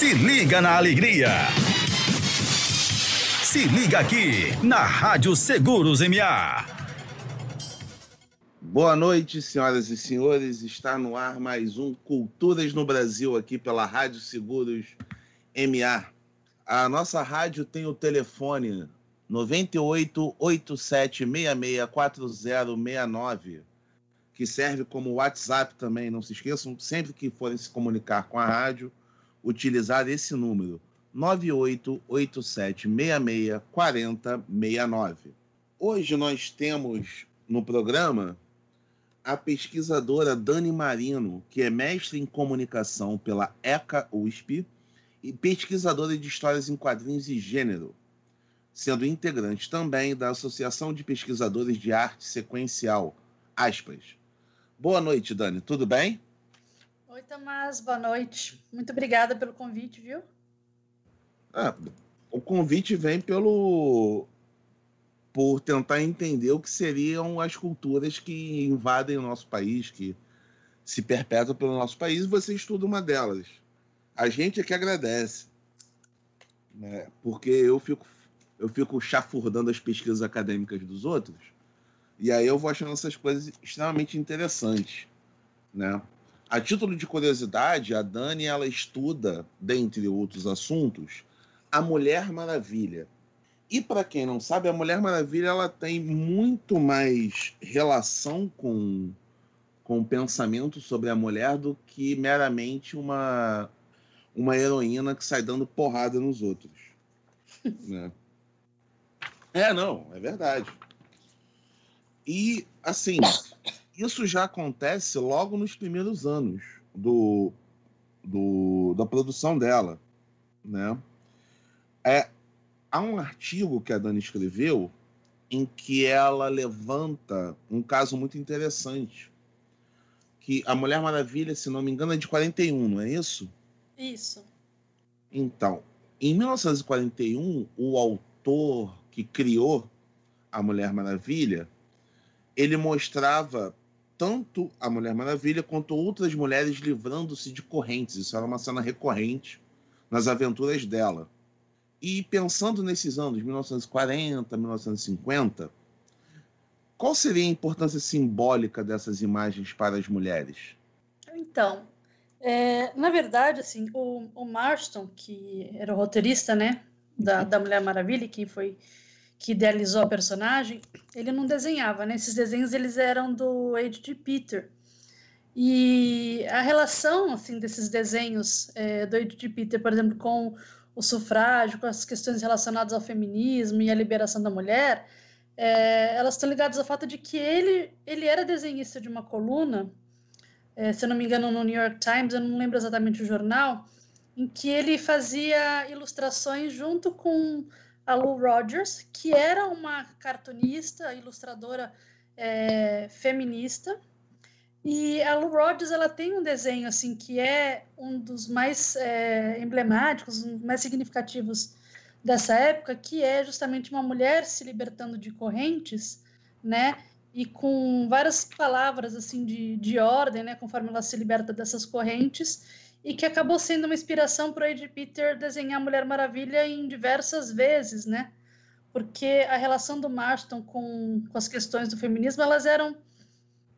Se liga na alegria. Se liga aqui na Rádio Seguros MA. Boa noite, senhoras e senhores. Está no ar mais um Culturas no Brasil aqui pela Rádio Seguros MA. A nossa rádio tem o telefone 98 4069, que serve como WhatsApp também. Não se esqueçam, sempre que forem se comunicar com a rádio, utilizar esse número 9887664069. Hoje nós temos no programa a pesquisadora Dani Marino, que é mestre em comunicação pela ECA USP e pesquisadora de histórias em quadrinhos e gênero, sendo integrante também da Associação de Pesquisadores de Arte Sequencial, aspas. Boa noite, Dani, tudo bem? Oi, Tomás, boa noite. Muito obrigada pelo convite, viu? Ah, o convite vem pelo por tentar entender o que seriam as culturas que invadem o nosso país, que se perpetuam pelo nosso país, e você estuda uma delas. A gente é que agradece, né? porque eu fico, eu fico chafurdando as pesquisas acadêmicas dos outros, e aí eu vou achando essas coisas extremamente interessantes. Né? A título de curiosidade, a Dani ela estuda, dentre outros assuntos, a Mulher Maravilha. E para quem não sabe, a Mulher Maravilha ela tem muito mais relação com, com o pensamento sobre a mulher do que meramente uma, uma heroína que sai dando porrada nos outros. né? É, não, é verdade. E, assim, isso já acontece logo nos primeiros anos do, do, da produção dela, né? É, há um artigo que a Dani escreveu em que ela levanta um caso muito interessante, que a Mulher Maravilha, se não me engano, é de 41, não é isso? Isso. Então, em 1941, o autor que criou a Mulher Maravilha, ele mostrava tanto a Mulher Maravilha quanto outras mulheres livrando-se de correntes. Isso era uma cena recorrente nas aventuras dela. E pensando nesses anos, 1940, 1950, qual seria a importância simbólica dessas imagens para as mulheres? Então, é, na verdade, assim, o, o, Marston, que era o roteirista, né, da, da Mulher Maravilha, que foi que idealizou a personagem, ele não desenhava, né? Esses desenhos eles eram do H.G. Peter. E a relação assim desses desenhos é, do H.G. Peter, por exemplo, com o sufrágio, com as questões relacionadas ao feminismo e à liberação da mulher, é, elas estão ligadas ao fato de que ele, ele era desenhista de uma coluna, é, se eu não me engano, no New York Times, eu não lembro exatamente o jornal, em que ele fazia ilustrações junto com a Lou Rogers, que era uma cartunista, ilustradora é, feminista, e a Lou Rogers ela tem um desenho assim que é um dos mais é, emblemáticos, um dos mais significativos dessa época, que é justamente uma mulher se libertando de correntes, né? E com várias palavras assim de, de ordem, né? Conforme ela se liberta dessas correntes e que acabou sendo uma inspiração para o Ed Peter desenhar Mulher Maravilha em diversas vezes, né? Porque a relação do Marston com, com as questões do feminismo elas eram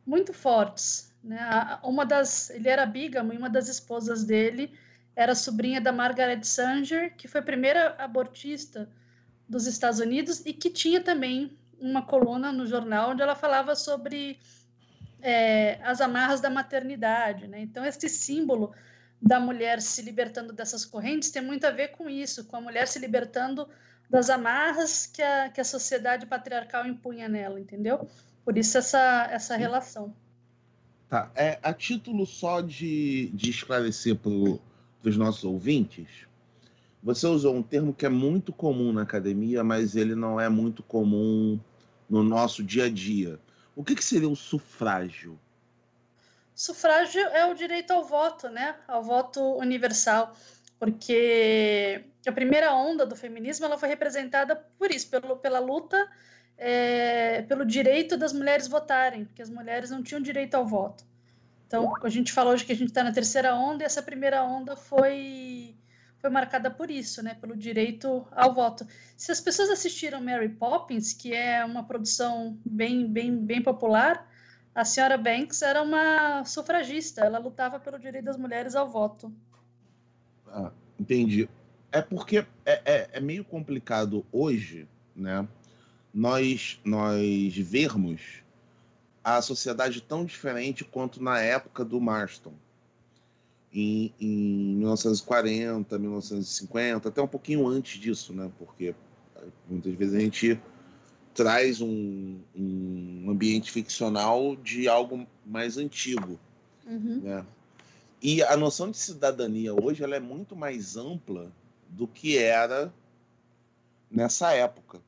muito fortes. Né? Uma das, ele era bígamo e uma das esposas dele era sobrinha da Margaret Sanger, que foi a primeira abortista dos Estados Unidos e que tinha também uma coluna no jornal onde ela falava sobre é, as amarras da maternidade. Né? Então, esse símbolo da mulher se libertando dessas correntes tem muito a ver com isso, com a mulher se libertando das amarras que a, que a sociedade patriarcal impunha nela, entendeu? Por isso essa, essa relação. Tá. É, a título só de, de esclarecer para os nossos ouvintes, você usou um termo que é muito comum na academia, mas ele não é muito comum no nosso dia a dia. O que, que seria o sufrágio? Sufrágio é o direito ao voto, né? Ao voto universal, porque a primeira onda do feminismo ela foi representada por isso, pelo, pela luta é, pelo direito das mulheres votarem, porque as mulheres não tinham direito ao voto. Então, a gente falou hoje que a gente está na terceira onda e essa primeira onda foi foi marcada por isso, né, pelo direito ao voto. Se as pessoas assistiram Mary Poppins, que é uma produção bem, bem, bem popular, a senhora Banks era uma sufragista, ela lutava pelo direito das mulheres ao voto. Ah, entendi. É porque é, é, é meio complicado hoje, né? Nós, nós vermos a sociedade tão diferente quanto na época do Marston em, em 1940, 1950, até um pouquinho antes disso, né? Porque eh, muitas vezes a gente traz um, um ambiente ficcional de algo mais antigo, uhum. né? E a noção de cidadania hoje ela é muito mais ampla do que era nessa época.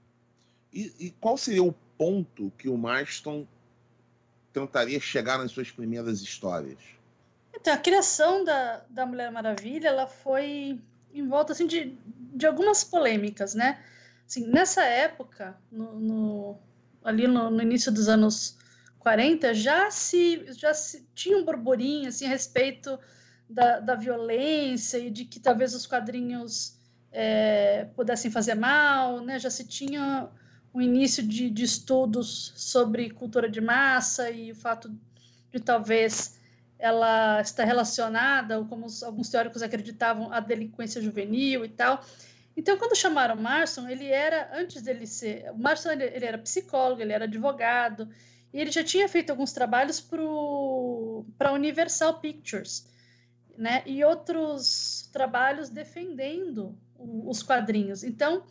E, e qual seria o ponto que o Marston tentaria chegar nas suas primeiras histórias? Então, a criação da, da Mulher Maravilha, ela foi em volta assim, de, de algumas polêmicas, né? Assim, nessa época, no, no ali no, no, início dos anos 40, já se, já se tinha um burburinho assim, a respeito da, da violência e de que talvez os quadrinhos é, pudessem fazer mal, né? Já se tinha um início de, de estudos sobre cultura de massa e o fato de talvez ela está relacionada, ou como alguns teóricos acreditavam, à delinquência juvenil e tal. Então, quando chamaram Marson, ele era, antes dele ser. O Marson ele, ele era psicólogo, ele era advogado, e ele já tinha feito alguns trabalhos para a Universal Pictures, né? E outros trabalhos defendendo o, os quadrinhos. Então,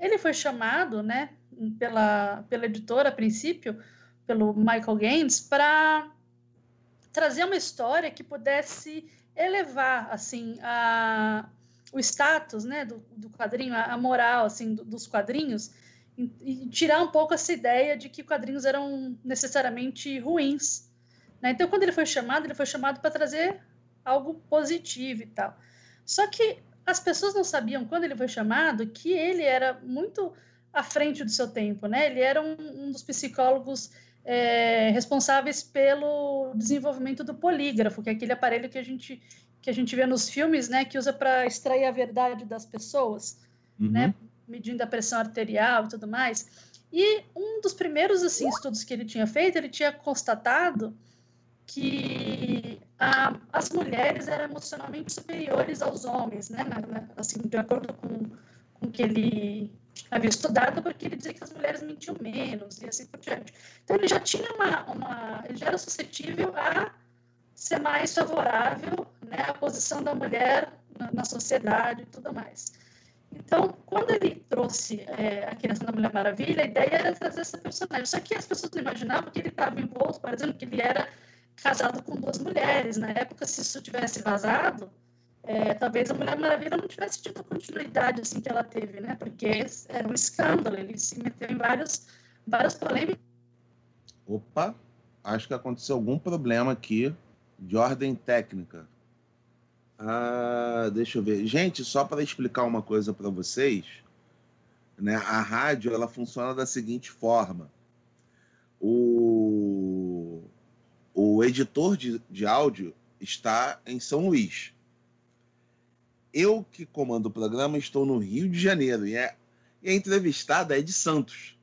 ele foi chamado, né, pela, pela editora a princípio, pelo Michael Gaines, para trazer uma história que pudesse elevar assim a, o status né, do, do quadrinho, a, moral assim do, dos quadrinhos e, e, tirar um pouco essa ideia de que quadrinhos eram necessariamente ruins. Né? Então, quando ele foi chamado, ele foi chamado para trazer algo positivo e tal. Só que as pessoas não sabiam, quando ele foi chamado, que ele era muito à frente do seu tempo. Né? Ele era um, um dos psicólogos é, responsáveis pelo desenvolvimento do polígrafo, que é aquele aparelho que a gente, que a gente vê nos filmes, né, que usa para extrair a verdade das pessoas, uhum. né, medindo a pressão arterial e tudo mais. E um dos primeiros assim, estudos que ele tinha feito, ele tinha constatado que a, as mulheres eram emocionalmente superiores aos homens, né, na, assim, de acordo com, com que ele havia estudado porque ele dizia que as mulheres mentiam menos e assim por diante. Então ele já tinha uma, uma ele já era suscetível a ser mais favorável né, à posição da mulher na, na sociedade e tudo mais. Então, quando ele trouxe é, a criação da Mulher Maravilha, a ideia era trazer essa personagem. Só que as pessoas não imaginavam que ele estava envolto, por exemplo, que ele era casado com duas mulheres. Na época, se isso tivesse vazado, é, talvez a Mulher Maravilha não tivesse tido a continuidade assim que ela teve, né? Porque era um escândalo, ele se meteu em vários, várias polêmicas. Opa, acho que aconteceu algum problema aqui de ordem técnica. Ah, deixa eu ver. Gente, só para explicar uma coisa para vocês, né? A rádio ela funciona da seguinte forma: o, o editor de, de áudio está em São Luís eu que comando o programa estou no Rio de Janeiro e, é, e a entrevistada é de Santos.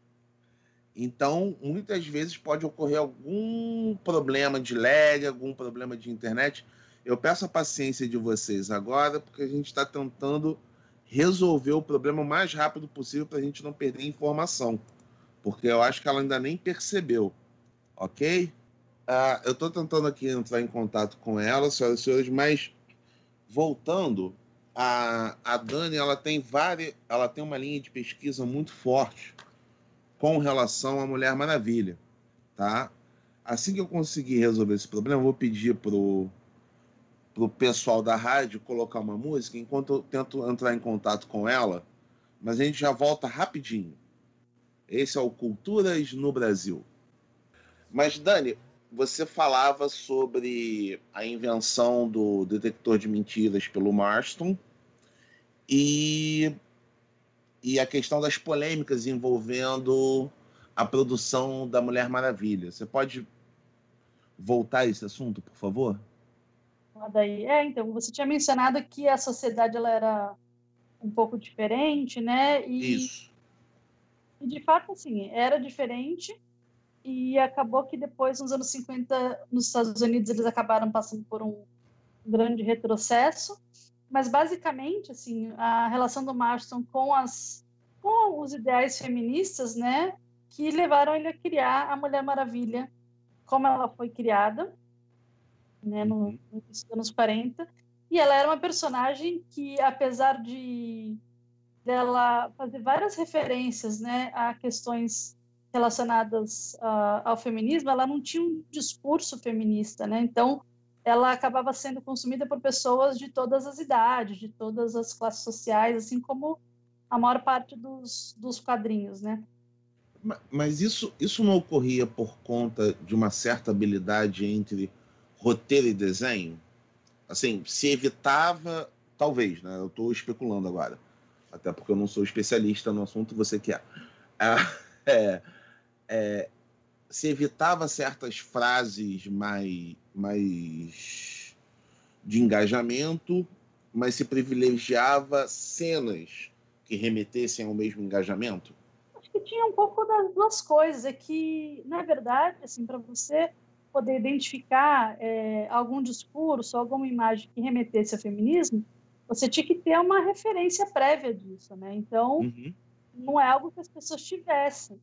Então, muitas vezes pode ocorrer algum problema de lag, algum problema de internet. Eu peço a paciência de vocês agora, porque a gente está tentando resolver o problema o mais rápido possível para a gente não perder informação. Porque eu acho que ela ainda nem percebeu. Ok? Uh, eu estou tentando aqui entrar em contato com ela, senhoras e senhores, mas voltando, a, a Dani ela tem várias, ela tem uma linha de pesquisa muito forte com relação à Mulher Maravilha, tá? Assim que eu conseguir resolver esse problema, eu vou pedir pro pro pessoal da rádio colocar uma música enquanto eu tento entrar em contato com ela, mas a gente já volta rapidinho. Esse é o Culturas no Brasil. Mas Dani, você falava sobre a invenção do detector de mentiras pelo Marston e, e a questão das polêmicas envolvendo a produção da Mulher Maravilha. Você pode voltar a esse assunto, por favor? Daí, é, então, você tinha mencionado que a sociedade ela era um pouco diferente, né? E, Isso. E de fato, assim, era diferente e acabou que depois, nos anos 50, nos Estados Unidos, eles acabaram passando por um grande retrocesso. Mas, basicamente, assim, a relação do Marston com, as, com os ideais feministas, né, que levaram ele a criar a Mulher Maravilha, como ela foi criada, né, no, nos anos 40. E ela era uma personagem que, apesar de dela fazer várias referências né, a questões relacionadas uh, ao feminismo, ela não tinha um discurso feminista, né? Então, ela acabava sendo consumida por pessoas de todas as idades, de todas as classes sociais, assim como a maior parte dos, dos quadrinhos, né? Mas isso, isso não ocorria por conta de uma certa habilidade entre roteiro e desenho? Assim, se evitava, talvez, né? Eu estou especulando agora, até porque eu não sou especialista no assunto, você que é. Ah, é, é se evitava certas frases mais, mais de engajamento, mas se privilegiava cenas que remetessem ao mesmo engajamento? Acho que tinha um pouco das duas coisas. É que, na verdade, assim, para você poder identificar é, algum discurso, alguma imagem que remetesse ao feminismo, você tinha que ter uma referência prévia disso, né? Então, uhum. não é algo que as pessoas tivessem.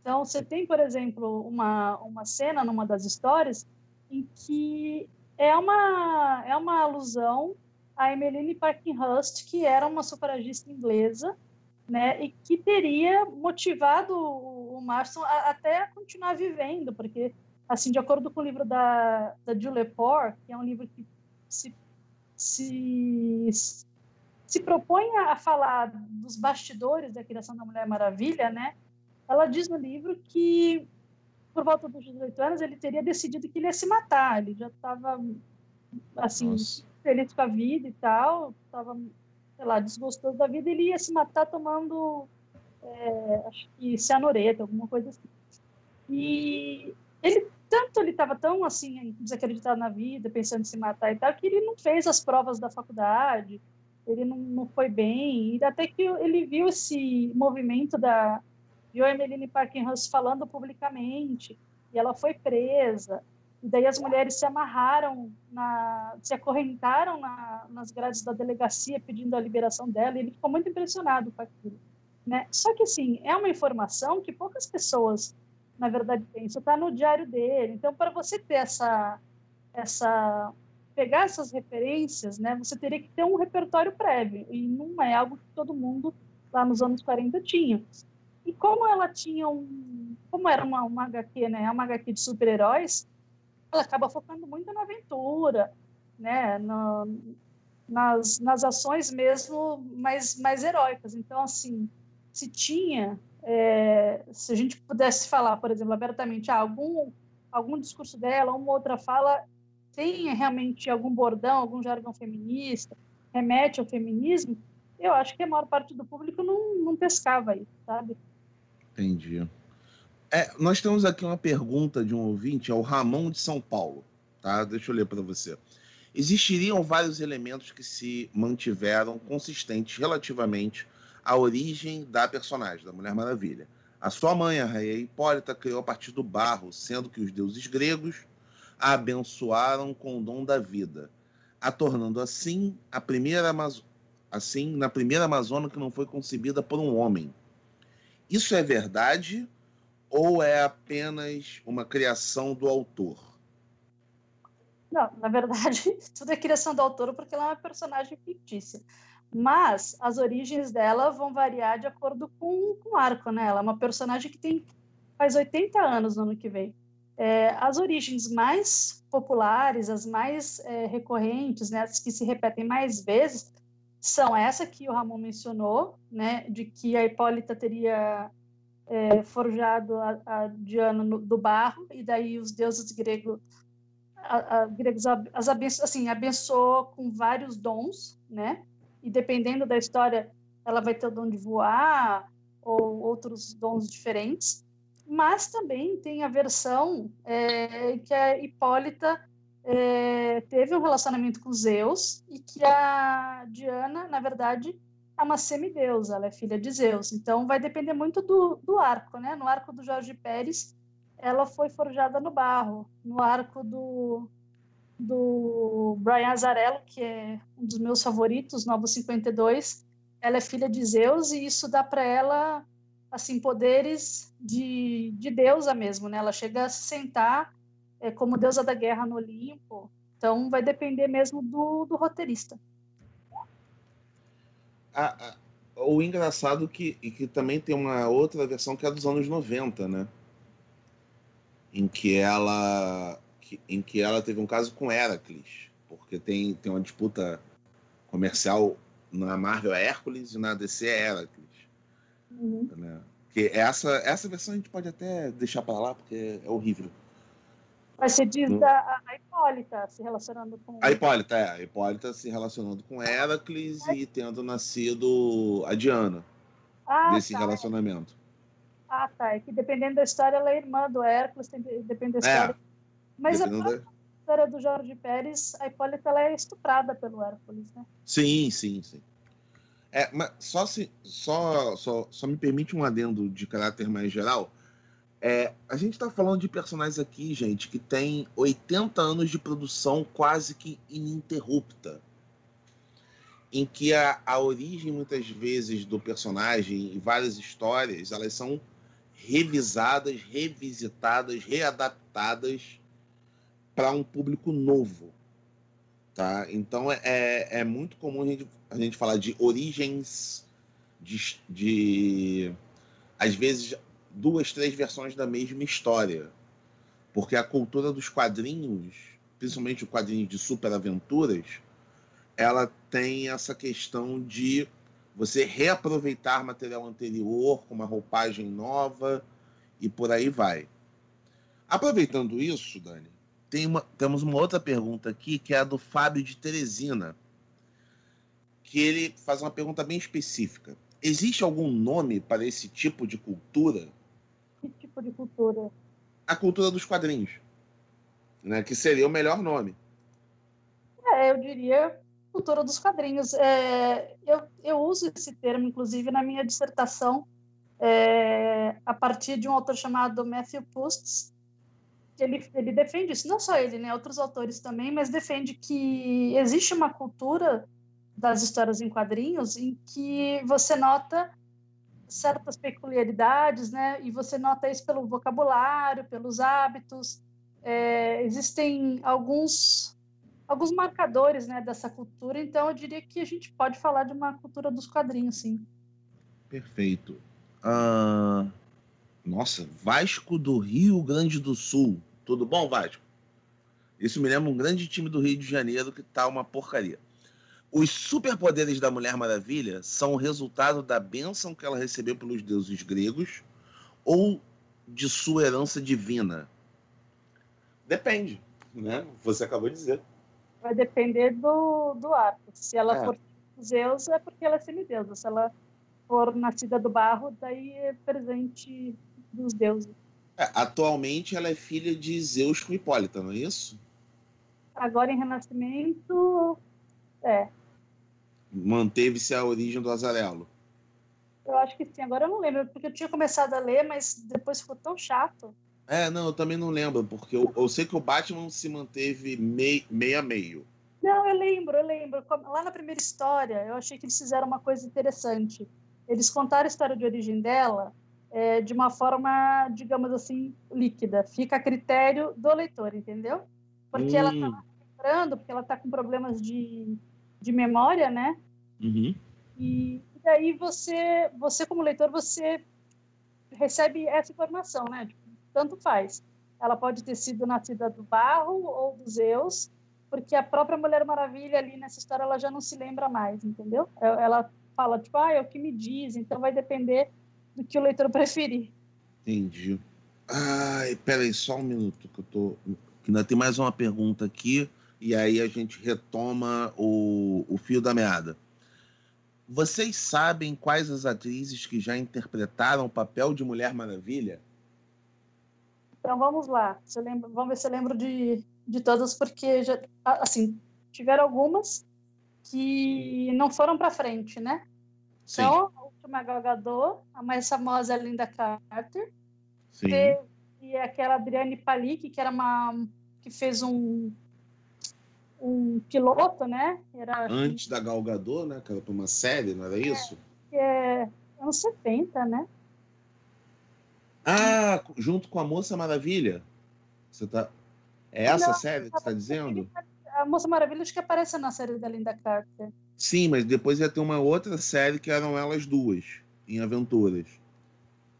Então, você tem, por exemplo, uma, uma cena numa das histórias em que é uma, é uma alusão a Emmeline Parkinhurst, que era uma sufragista inglesa, né, e que teria motivado o, Marston a, até a continuar vivendo, porque, assim, de acordo com o livro da, da Julie Poor, que é um livro que se, se, se propõe a falar dos bastidores da criação da Mulher Maravilha, né, ela diz no livro que, por volta dos 18 anos, ele teria decidido que ele ia se matar. Ele já estava, assim, Nossa. feliz com a vida e tal, estava, sei lá, desgostoso da vida. Ele ia se matar tomando, é, acho que cianureto, alguma coisa assim. E ele tanto ele estava tão assim desacreditado na vida, pensando em se matar e tal, que ele não fez as provas da faculdade, ele não, não foi bem, e até que ele viu esse movimento da viu a Emeline Parkinhurst falando publicamente, e ela foi presa. E daí as mulheres se amarraram, na, se acorrentaram na, nas grades da delegacia pedindo a liberação dela, e ele ficou muito impressionado com aquilo. Né? Só que, assim, é uma informação que poucas pessoas, na verdade, têm. Isso está no diário dele. Então, para você ter essa, essa pegar essas referências, né, você teria que ter um repertório prévio, e não é algo que todo mundo lá nos anos 40 tinha. E como ela tinha um. Como era uma, uma HQ, né? Uma HQ de super-heróis, ela acaba focando muito na aventura, né? Nas, nas ações mesmo mais, mais heróicas. Então, assim, se tinha. É, se a gente pudesse falar, por exemplo, abertamente, ah, algum, algum discurso dela, uma outra fala, tem realmente algum bordão, algum jargão feminista, remete ao feminismo, eu acho que a maior parte do público não, não pescava isso, sabe? Entendi. É, nós temos aqui uma pergunta de um ouvinte, é o Ramon de São Paulo. Tá? Deixa eu ler para você. Existiriam vários elementos que se mantiveram consistentes relativamente à origem da personagem, da Mulher Maravilha. A sua mãe, a rainha Hipólita, criou a partir do barro, sendo que os deuses gregos a abençoaram com o dom da vida, a tornando assim a primeira assim na primeira Amazônia que não foi concebida por um homem isso é verdade ou é apenas uma criação do autor? Não, na verdade, tudo é criação do autor porque ela é uma personagem fictícia. Mas as origens dela vão variar de acordo com, com o arco, né? Ela é uma personagem que tem faz 80 anos no ano que vem. É, as origens mais populares, as mais é, recorrentes, né, as que se repetem mais vezes, são essa que o Ramon mencionou, né, de que a Hipólita teria é, forjado a, a Diana no, do barro, e daí os deuses gregos, a, a, gregos as assim, abençoou com vários dons, né, e dependendo da história, ela vai ter o dom de voar, ou outros dons diferentes, mas também tem a versão é, que a Hipólita é, teve um relacionamento com Zeus e que a Diana, na verdade, é uma semideusa, ela é filha de Zeus. Então vai depender muito do, do arco, né? No arco do Jorge Pérez, ela foi forjada no barro. No arco do, do Brian Azarello, que é um dos meus favoritos, Novo 52, ela é filha de Zeus e isso dá para ela assim poderes de, de deusa mesmo, né? Ela chega a se sentar é, como deusa da guerra no Olimpo. Então vai depender mesmo do, do roteirista a, a, o engraçado que, que também tem uma outra versão que é dos anos 90, né? Em que ela que, em que ela teve um caso com Heracles, porque tem, tem uma disputa comercial na Marvel é Hércules e na DC é Heracles. Uhum. Né? Que essa, essa versão a gente pode até deixar para lá, porque é horrível. Mas você diz no... da a Hipólita se relacionando com. A Hipólita, é. A Hipólita se relacionando com Heracles é. e tendo nascido a Diana. Ah, desse tá. relacionamento. Ah, tá. É que dependendo da história, ela é irmã do Hércules, depende da é. história. É. Mas a história do Jorge Pérez, a Hipólita ela é estuprada pelo Hércules, né? Sim, sim, sim. É, mas só, se, só, só, só me permite um adendo de caráter mais geral. É, a gente está falando de personagens aqui, gente, que tem 80 anos de produção quase que ininterrupta. Em que a, a origem, muitas vezes, do personagem e várias histórias, elas são revisadas, revisitadas, readaptadas para um público novo. Tá? Então é, é, é muito comum a gente, a gente falar de origens, de, de às vezes duas, três versões da mesma história. Porque a cultura dos quadrinhos, principalmente o quadrinho de superaventuras, ela tem essa questão de você reaproveitar material anterior com uma roupagem nova e por aí vai. Aproveitando isso, Dani, tem uma, temos uma outra pergunta aqui que é a do Fábio de Teresina, que ele faz uma pergunta bem específica. Existe algum nome para esse tipo de cultura? tipo de cultura? A cultura dos quadrinhos, né? Que seria o melhor nome. É, eu diria cultura dos quadrinhos. É, eu, eu uso esse termo, inclusive, na minha dissertação, é, a partir de um autor chamado Matthew Pustz, ele, ele defende isso, não só ele, né, outros autores também, mas defende que existe uma cultura das histórias em quadrinhos em que você nota certas peculiaridades, né? E você nota isso pelo vocabulário, pelos hábitos. É, existem alguns alguns marcadores, né, dessa cultura. Então, eu diria que a gente pode falar de uma cultura dos quadrinhos, sim. Perfeito. Uh... Nossa, Vasco do Rio Grande do Sul. Tudo bom, Vasco? Isso me lembra um grande time do Rio de Janeiro que tá uma porcaria. Os superpoderes da Mulher Maravilha são o resultado da bênção que ela recebeu pelos deuses gregos ou de sua herança divina? Depende, né? Você acabou de dizer. Vai depender do, do arco. Se ela é. for Zeus, é porque ela é semideusa. Se ela for nascida do barro, daí é presente dos deuses. É, atualmente ela é filha de Zeus com Hipólita, não é isso? Agora em Renascimento, é manteve-se a origem do Azarelo. Eu acho que sim. Agora eu não lembro, porque eu tinha começado a ler, mas depois ficou tão chato. É, não, eu também não lembro, porque eu, eu sei que o Batman se manteve mei, meio a meio. Não, eu lembro, eu lembro. Lá na primeira história, eu achei que eles fizeram uma coisa interessante. Eles contaram a história de origem dela é, de uma forma, digamos assim, líquida. Fica a critério do leitor, entendeu? Porque hum. ela tá lembrando, porque ela tá com problemas de, de memória, né? Uhum. E, daí você, você como leitor, você recebe essa informação, né? Tipo, tanto faz. Ela pode ter sido nascida do barro ou dos Zeus, porque a própria Mulher Maravilha ali nessa história ela já não se lembra mais, entendeu? É, ela fala tipo, ah, é o que me diz, então vai depender do que o leitor preferir. Entendi. Ai, peraí, só um minuto que eu tô. Que ainda tem mais uma pergunta aqui, e aí a gente retoma o, o fio da meada. Vocês sabem quais as atrizes que já interpretaram o papel de Mulher Maravilha? Então vamos lá. Se lembro, vamos ver se eu lembro de, de todas, porque já, assim tiveram algumas que não foram para frente, né? Sim. Então, a última Gal Gadot, a mais famosa é Linda Carter. Sim. E, e aquela Adriane Palik, que era uma que fez um um piloto, né? Era antes da Gal Gadot, né? Que era uma série, não era isso? É, é anos 70, né? Ah, junto com a Moça Maravilha. Você tá É essa não, série que você está dizendo? A Moça Maravilha acho que aparece na série da Linda Carter. Sim, mas depois ia ter uma outra série que eram elas duas, em aventuras.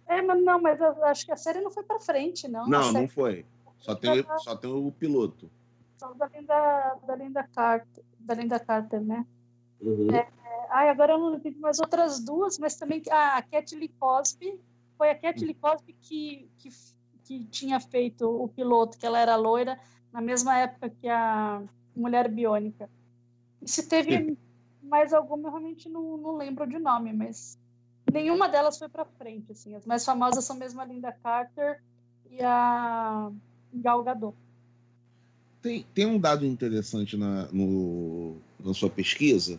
É, mas não, mas acho que a série não foi para frente, não. Não, não foi. Só tem, só tem o piloto. Só da Linda, da Linda Carter, da Linda Carter, né? Uhum. É, ai, agora eu não lembro mais outras duas, mas também ah, a Kathleen Cosby. Foi a Kathleen Cosby que, que, que tinha feito o piloto, que ela era loira, na mesma época que a Mulher Biônica. E se teve Mais alguma, eu realmente não, não lembro de nome, mas nenhuma delas foi para frente. Assim. As mais famosas são mesmo a Linda Carter e a Gal Gadot. Tem, tem um dado interessante na, no, na sua pesquisa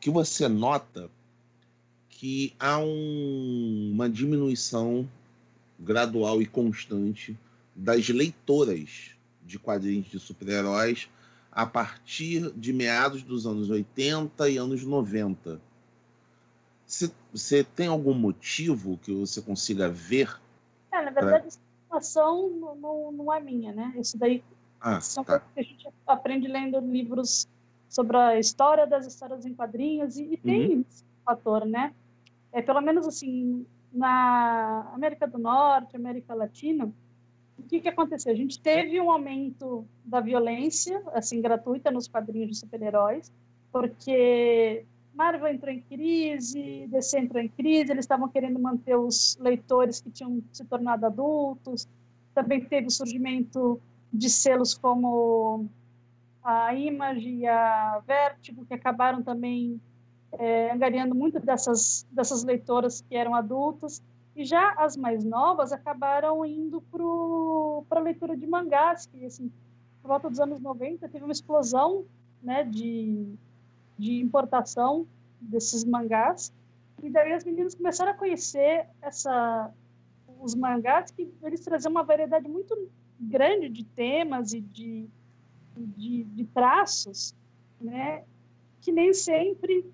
que você nota que há um, uma diminuição gradual e constante das leitoras de quadrinhos de super-heróis a partir de meados dos anos 80 e anos 90. Você tem algum motivo que você consiga ver? É, na verdade, pra... essa informação não, não é minha, né? Isso daí ah, são tá. coisas que a gente aprende lendo livros sobre a história das histórias em quadrinhos e, e tem uhum. esse fator, né? É, pelo menos assim, na América do Norte, América Latina, o que, que aconteceu? A gente teve um aumento da violência, assim, gratuita nos quadrinhos de super-heróis, porque Marvel entrou em crise, DC entrou em crise, eles estavam querendo manter os leitores que tinham se tornado adultos, também teve o surgimento de selos como a Image e a Vertigo, que acabaram também é, angariando muito dessas, dessas leitoras que eram adultas, e já as mais novas acabaram indo para a leitura de mangás, que, assim, por volta dos anos 90, teve uma explosão né, de, de importação desses mangás, e daí as meninas começaram a conhecer essa, os mangás, que eles traziam uma variedade muito grande de temas e de, de, de traços, né, que nem sempre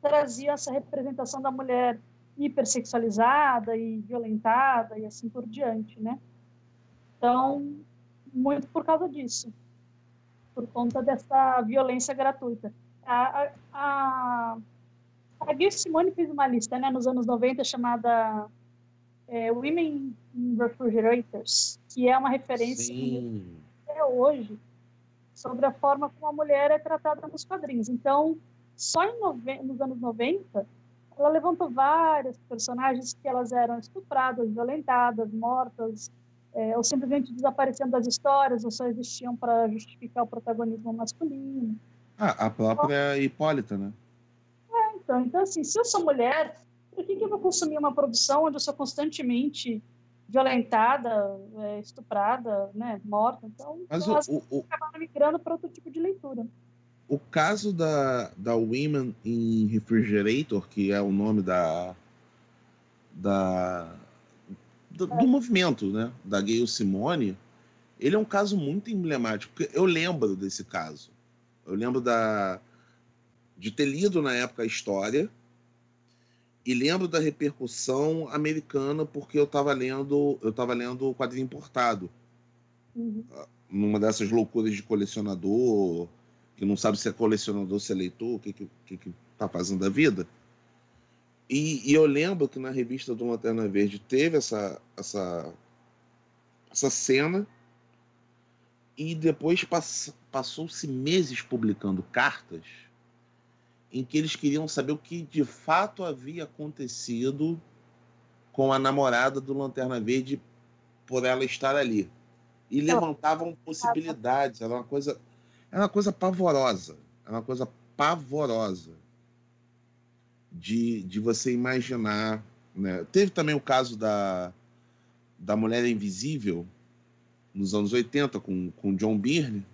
trazia essa representação da mulher hipersexualizada e violentada e assim por diante, né? Então, muito por causa disso, por conta dessa violência gratuita. A, a, a Gail Simone fez uma lista, né, nos anos 90 chamada é, Women in Refrigerators, que é uma referência até hoje sobre a forma como a mulher é tratada nos quadrinhos. Então, só nove... nos anos 90, ela levantou várias personagens que elas eram estupradas, violentadas, mortas, é, ou simplesmente desaparecendo das histórias, ou só existiam para justificar o protagonismo masculino. Ah, a própria Hipólita, né? É, então, então, assim, se eu sou mulher, por que, que eu vou consumir uma produção onde eu sou constantemente violentada, é, estuprada, né, morta? Então, Mas eu o, o, acabaram migrando para outro tipo de leitura. O caso da, da Women in Refrigerator, que é o nome da, da do, é. do movimento, né, da Gayle Simone, ele é um caso muito emblemático, eu lembro desse caso. Eu lembro da, de ter lido na época a história, e lembro da repercussão americana porque eu estava lendo eu estava lendo o quadrinho importado uhum. numa dessas loucuras de colecionador que não sabe se é colecionador se é leitor o que que, que, que tá fazendo da vida e, e, eu lembro que na revista do Lanterna Verde teve essa essa essa cena e depois pass, passou-se meses publicando cartas em que eles queriam saber o que de fato havia acontecido com a namorada do Lanterna Verde por ela estar ali. E levantavam possibilidades, era uma coisa, era uma coisa pavorosa, era uma coisa pavorosa de, de você imaginar. Né? Teve também o caso da, da Mulher Invisível, nos anos 80, com, com John Byrne,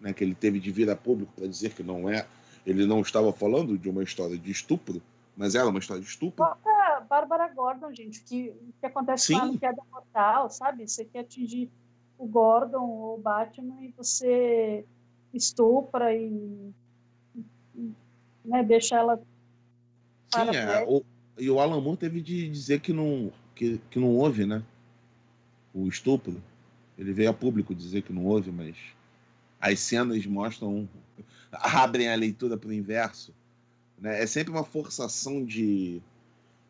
né, que ele teve de vir a público para dizer que não é ele não estava falando de uma história de estupro, Mas ela é uma história de estupro? A Bárbara Gordon, gente, que, o que acontece Sim. lá no Queda Mortal, sabe? Você quer atingir o Gordon ou o Batman e você estupra e, né, deixa ela. Sim, é, o, e o Alan Moore teve de dizer que não, que, que não houve, né? O estupro. Ele veio a público dizer que não houve, mas as cenas mostram, abrem a leitura para o inverso. Né? É sempre uma forçação de,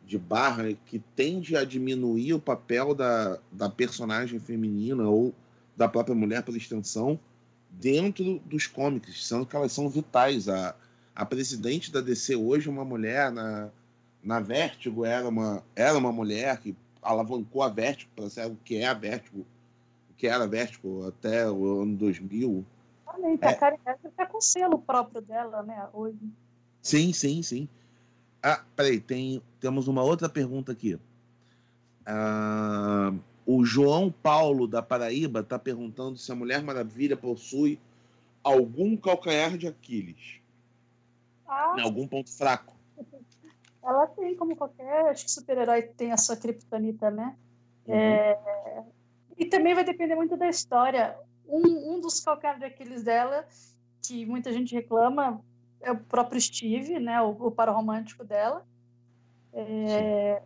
de barra que tende a diminuir o papel da, da personagem feminina ou da própria mulher por extensão dentro dos cómics, sendo que elas são vitais. A, a presidente da DC hoje é uma mulher, na, na Vértigo era uma, era uma mulher que alavancou a Vértigo para ser o que é a Vértigo, o que era a Vértigo até o ano 2000. Exatamente, é. a Karen está com selo próprio dela, né, hoje. Sim, sim, sim. Ah, peraí, tem, temos uma outra pergunta aqui. Ah, o João Paulo da Paraíba está perguntando se a Mulher Maravilha possui algum calcanhar de Aquiles. Ah. Em algum ponto fraco. Ela tem, como qualquer acho que super-herói tem a sua criptonita, né? Uhum. É... E também vai depender muito da história. Um, um dos calcanhares de Aquiles dela, que muita gente reclama, é o próprio Steve, né? O, o romântico dela. É...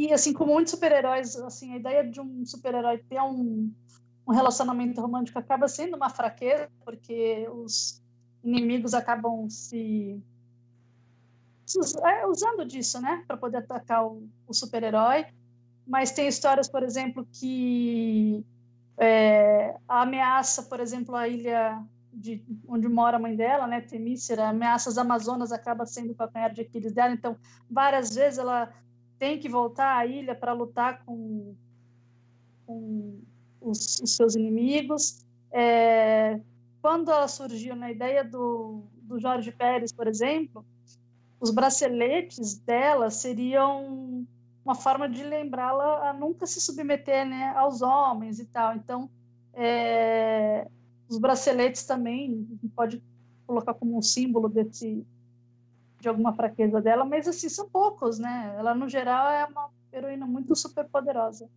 E assim, como muitos super-heróis, assim, a ideia de um super-herói ter um, um relacionamento romântico acaba sendo uma fraqueza, porque os inimigos acabam se é, usando disso, né, para poder atacar o, o super-herói. Mas tem histórias, por exemplo, que é, a ameaça, por exemplo, a ilha de onde mora a mãe dela, né, Temícera, ameaças amazonas acaba sendo o calcanhar de Aquiles dela. Então, várias vezes ela tem que voltar à ilha para lutar com, com os, os, seus inimigos. É, quando ela surgiu na ideia do, do Jorge Pérez, por exemplo, os braceletes dela seriam uma forma de lembrá-la a nunca se submeter né, aos homens e tal. Então, é, os braceletes também pode colocar como um símbolo desse de alguma fraqueza dela, mas assim são poucos, né? Ela no geral é uma heroína muito super poderosa.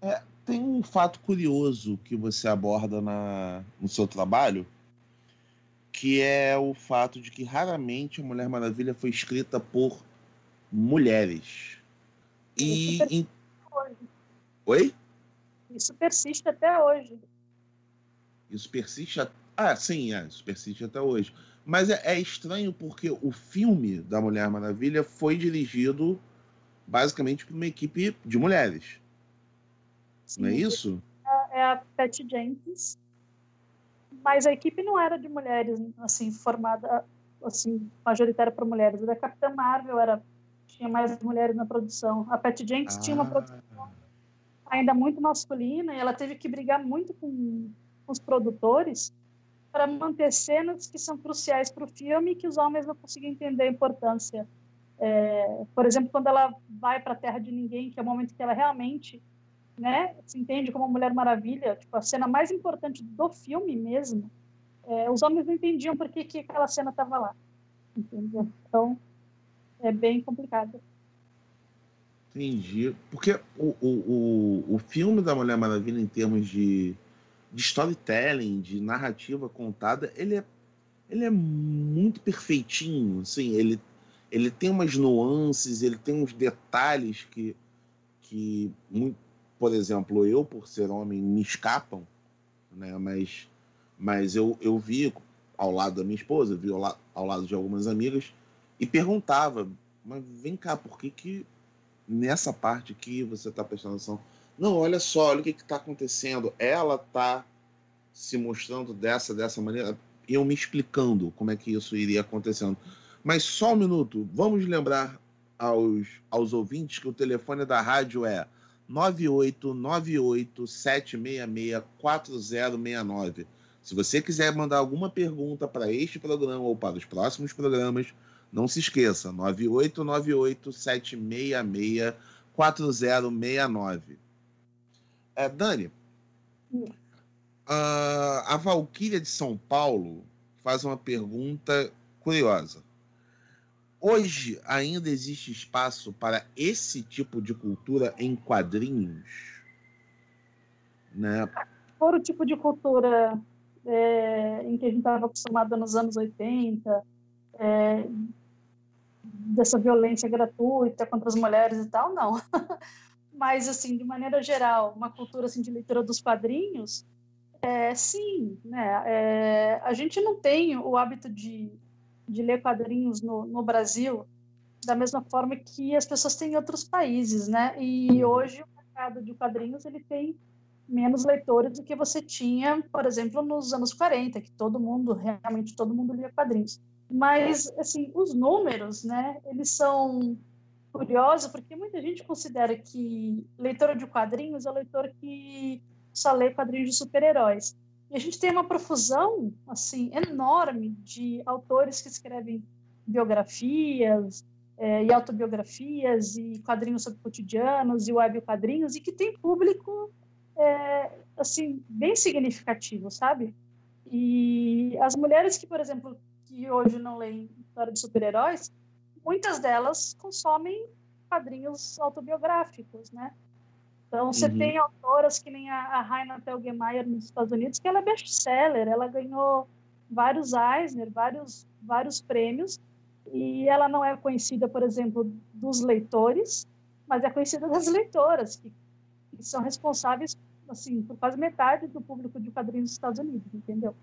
É, tem um fato curioso que você aborda na, no seu trabalho, que é o fato de que raramente a Mulher Maravilha foi escrita por mulheres. E. Isso em... Oi? Isso persiste até hoje. Isso persiste. A... Ah, sim, é, isso persiste até hoje. Mas é, é, estranho porque o filme da Mulher Maravilha foi dirigido basicamente por uma equipe de mulheres. Sim, não é isso? É, a Patty Jenkins mas a equipe não era de mulheres, assim, formada, assim, majoritária para mulheres. A Capitã Marvel era tinha mais mulheres na produção. A Patty Jenkins ah. tinha uma ah. produção ainda muito masculina e ela teve que brigar muito com os produtores para manter cenas que são cruciais para o filme e que os homens não conseguiam entender a importância. É, por exemplo, quando ela vai para a Terra de Ninguém, que é o momento que ela realmente né, se entende como Mulher Maravilha, tipo, a cena mais importante do filme mesmo, é, os homens não entendiam por que, que aquela cena estava lá. Entendeu? Então, é bem complicado. Entendi. Porque o, o, o, o filme da Mulher Maravilha, em termos de, de storytelling, de narrativa contada, ele é, ele é muito perfeitinho. Assim, ele, ele tem umas nuances, ele tem uns detalhes que, que por exemplo, eu, por ser homem, me escapam, né? Mas, mas eu, eu vi ao lado da minha esposa, vi ao, la ao lado de algumas amigas e perguntava, mas vem cá, por que que nessa parte aqui você está prestando atenção? Não, olha só, olha o que está acontecendo. Ela está se mostrando dessa, dessa maneira. Eu me explicando como é que isso iria acontecendo. Mas só um minuto, vamos lembrar aos, aos ouvintes que o telefone da rádio é 98987664069. Se você quiser mandar alguma pergunta para este programa ou para os próximos programas, não se esqueça, 98987664069. É, Dani, a, a Valquíria de São Paulo faz uma pergunta curiosa. hoje ainda existe espaço para esse tipo de cultura em quadrinhos? Né? For o tipo de cultura é, em que a gente estava acostumado nos anos 80, é, dessa violência gratuita contra as mulheres e tal, não. Mas, assim, de maneira geral, uma cultura assim, de leitura dos quadrinhos, é, sim, né? É, a gente não tem o hábito de, de ler quadrinhos no, no Brasil da mesma forma que as pessoas têm em outros países, né? E hoje o mercado de quadrinhos ele tem menos leitores do que você tinha, por exemplo, nos anos 40, que todo mundo, realmente todo mundo lia quadrinhos. Mas, assim, os números, né, eles são curiosos porque muita gente considera que leitor de quadrinhos é o leitor que só lê quadrinhos de super-heróis. E a gente tem uma profusão, assim, enorme de autores que escrevem biografias é, e autobiografias e quadrinhos sobre cotidianos e web quadrinhos e que tem público, é, assim, bem significativo, sabe? E as mulheres que, por exemplo, que hoje não leem história de super-heróis, muitas delas consomem quadrinhos autobiográficos, né? Então, você uhum. tem autoras que nem a, a Raina Telgemeier nos Estados Unidos, que ela é best-seller, ela ganhou vários Eisner, vários, vários prêmios, e ela não é conhecida, por exemplo, dos leitores, mas é conhecida das leitoras, que, que são responsáveis, assim, por quase metade do público de quadrinhos dos Estados Unidos, entendeu?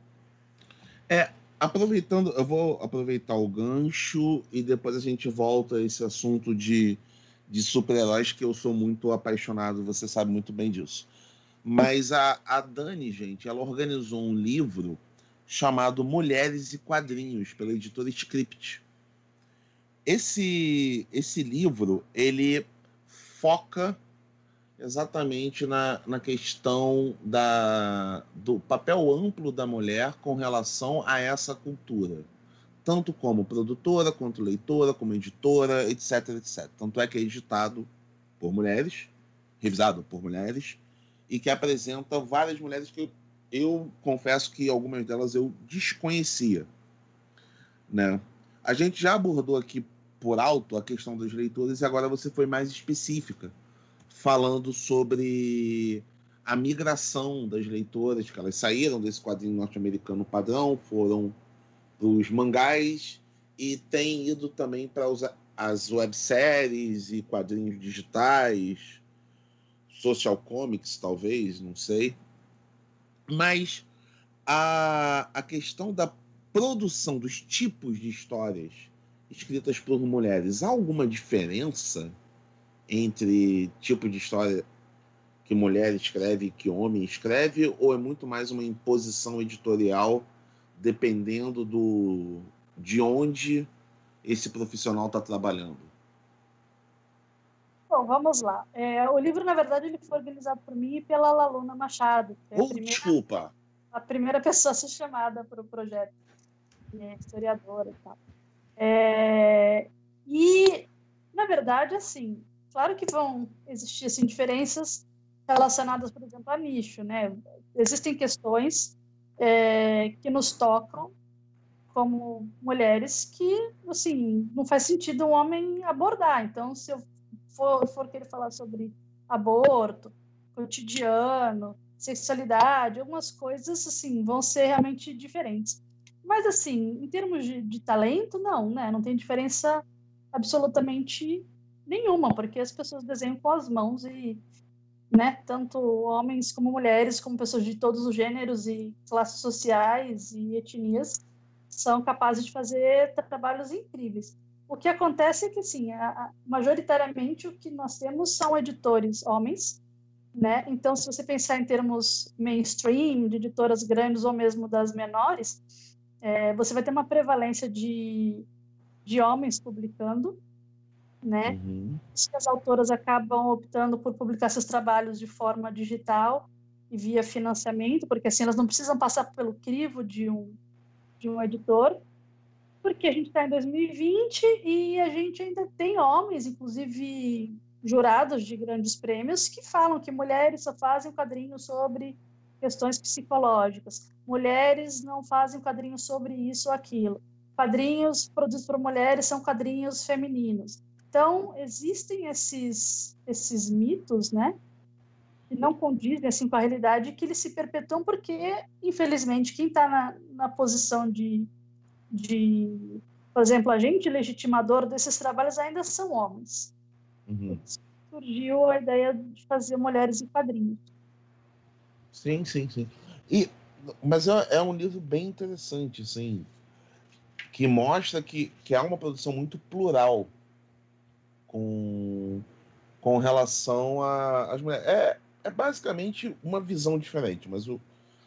É, aproveitando, eu vou aproveitar o gancho e depois a gente volta a esse assunto de, de super-heróis que eu sou muito apaixonado, você sabe muito bem disso. Mas a, a Dani, gente, ela organizou um livro chamado Mulheres e Quadrinhos, pela editora Script. Esse, esse livro, ele foca exatamente na, na questão da, do papel amplo da mulher com relação a essa cultura, tanto como produtora, quanto leitora, como editora, etc, etc. Tanto é que é editado por mulheres, revisado por mulheres, e que apresenta várias mulheres que eu, eu confesso que algumas delas eu desconhecia. Né? A gente já abordou aqui por alto a questão dos leitores e agora você foi mais específica falando sobre a migração das leitoras, que elas saíram desse quadrinho norte-americano padrão, foram para os mangás e têm ido também para as webséries e quadrinhos digitais, social comics, talvez, não sei. Mas a, a questão da produção dos tipos de histórias escritas por mulheres, há alguma diferença? Entre tipo de história que mulher escreve e que homem escreve, ou é muito mais uma imposição editorial dependendo do de onde esse profissional está trabalhando? Bom, vamos lá. É, o livro, na verdade, ele foi organizado por mim e pela Laluna Machado. É oh, primeira, desculpa! A primeira pessoa a ser chamada para o projeto, é historiadora e tal. É, e, na verdade, assim, Claro que vão existir assim, diferenças relacionadas, por exemplo, a nicho, né? Existem questões é, que nos tocam como mulheres que, assim, não faz sentido um homem abordar. Então, se eu for, for querer falar sobre aborto, cotidiano, sexualidade, algumas coisas, assim, vão ser realmente diferentes. Mas, assim, em termos de, de talento, não, né? Não tem diferença absolutamente Nenhuma, porque as pessoas desenham com as mãos e, né, tanto homens como mulheres, como pessoas de todos os gêneros e classes sociais e etnias, são capazes de fazer trabalhos incríveis. O que acontece é que, assim, a, a, majoritariamente o que nós temos são editores homens, né? Então, se você pensar em termos mainstream, de editoras grandes ou mesmo das menores, é, você vai ter uma prevalência de, de homens publicando, né? Uhum. As autoras acabam optando por publicar seus trabalhos de forma digital e via financiamento, porque assim elas não precisam passar pelo crivo de um de um editor, porque a gente está em 2020 e a gente ainda tem homens, inclusive jurados de grandes prêmios, que falam que mulheres só fazem quadrinhos sobre questões psicológicas, mulheres não fazem quadrinhos sobre isso ou aquilo. quadrinhos produzidos por mulheres são quadrinhos femininos. Então, existem esses, esses mitos, né? Que não condizem assim, com a realidade, que eles se perpetuam porque, infelizmente, quem está na, na posição de, de, por exemplo, agente legitimador desses trabalhos ainda são homens. Uhum. Surgiu a ideia de fazer mulheres em quadrinhos. Sim, sim, sim. E, mas é, é um livro bem interessante, assim, que mostra que, que há uma produção muito plural com, com relação às mulheres. É, é basicamente uma visão diferente, mas o,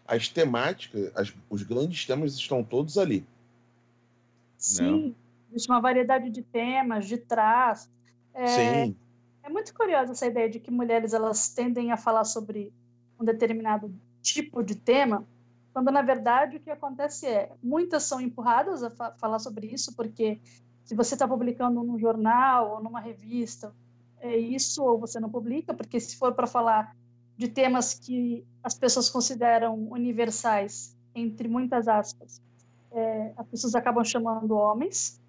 as temáticas, as, os grandes temas estão todos ali. Né? Sim, né? existe uma variedade de temas, de traços. É, Sim. É muito curiosa essa ideia de que mulheres elas tendem a falar sobre um determinado tipo de tema, quando na verdade o que acontece é muitas são empurradas a fa falar sobre isso, porque se você está publicando num jornal ou numa revista, é isso ou você não publica, porque se for para falar de temas que as pessoas consideram universais, entre muitas aspas, é, as pessoas acabam chamando homens,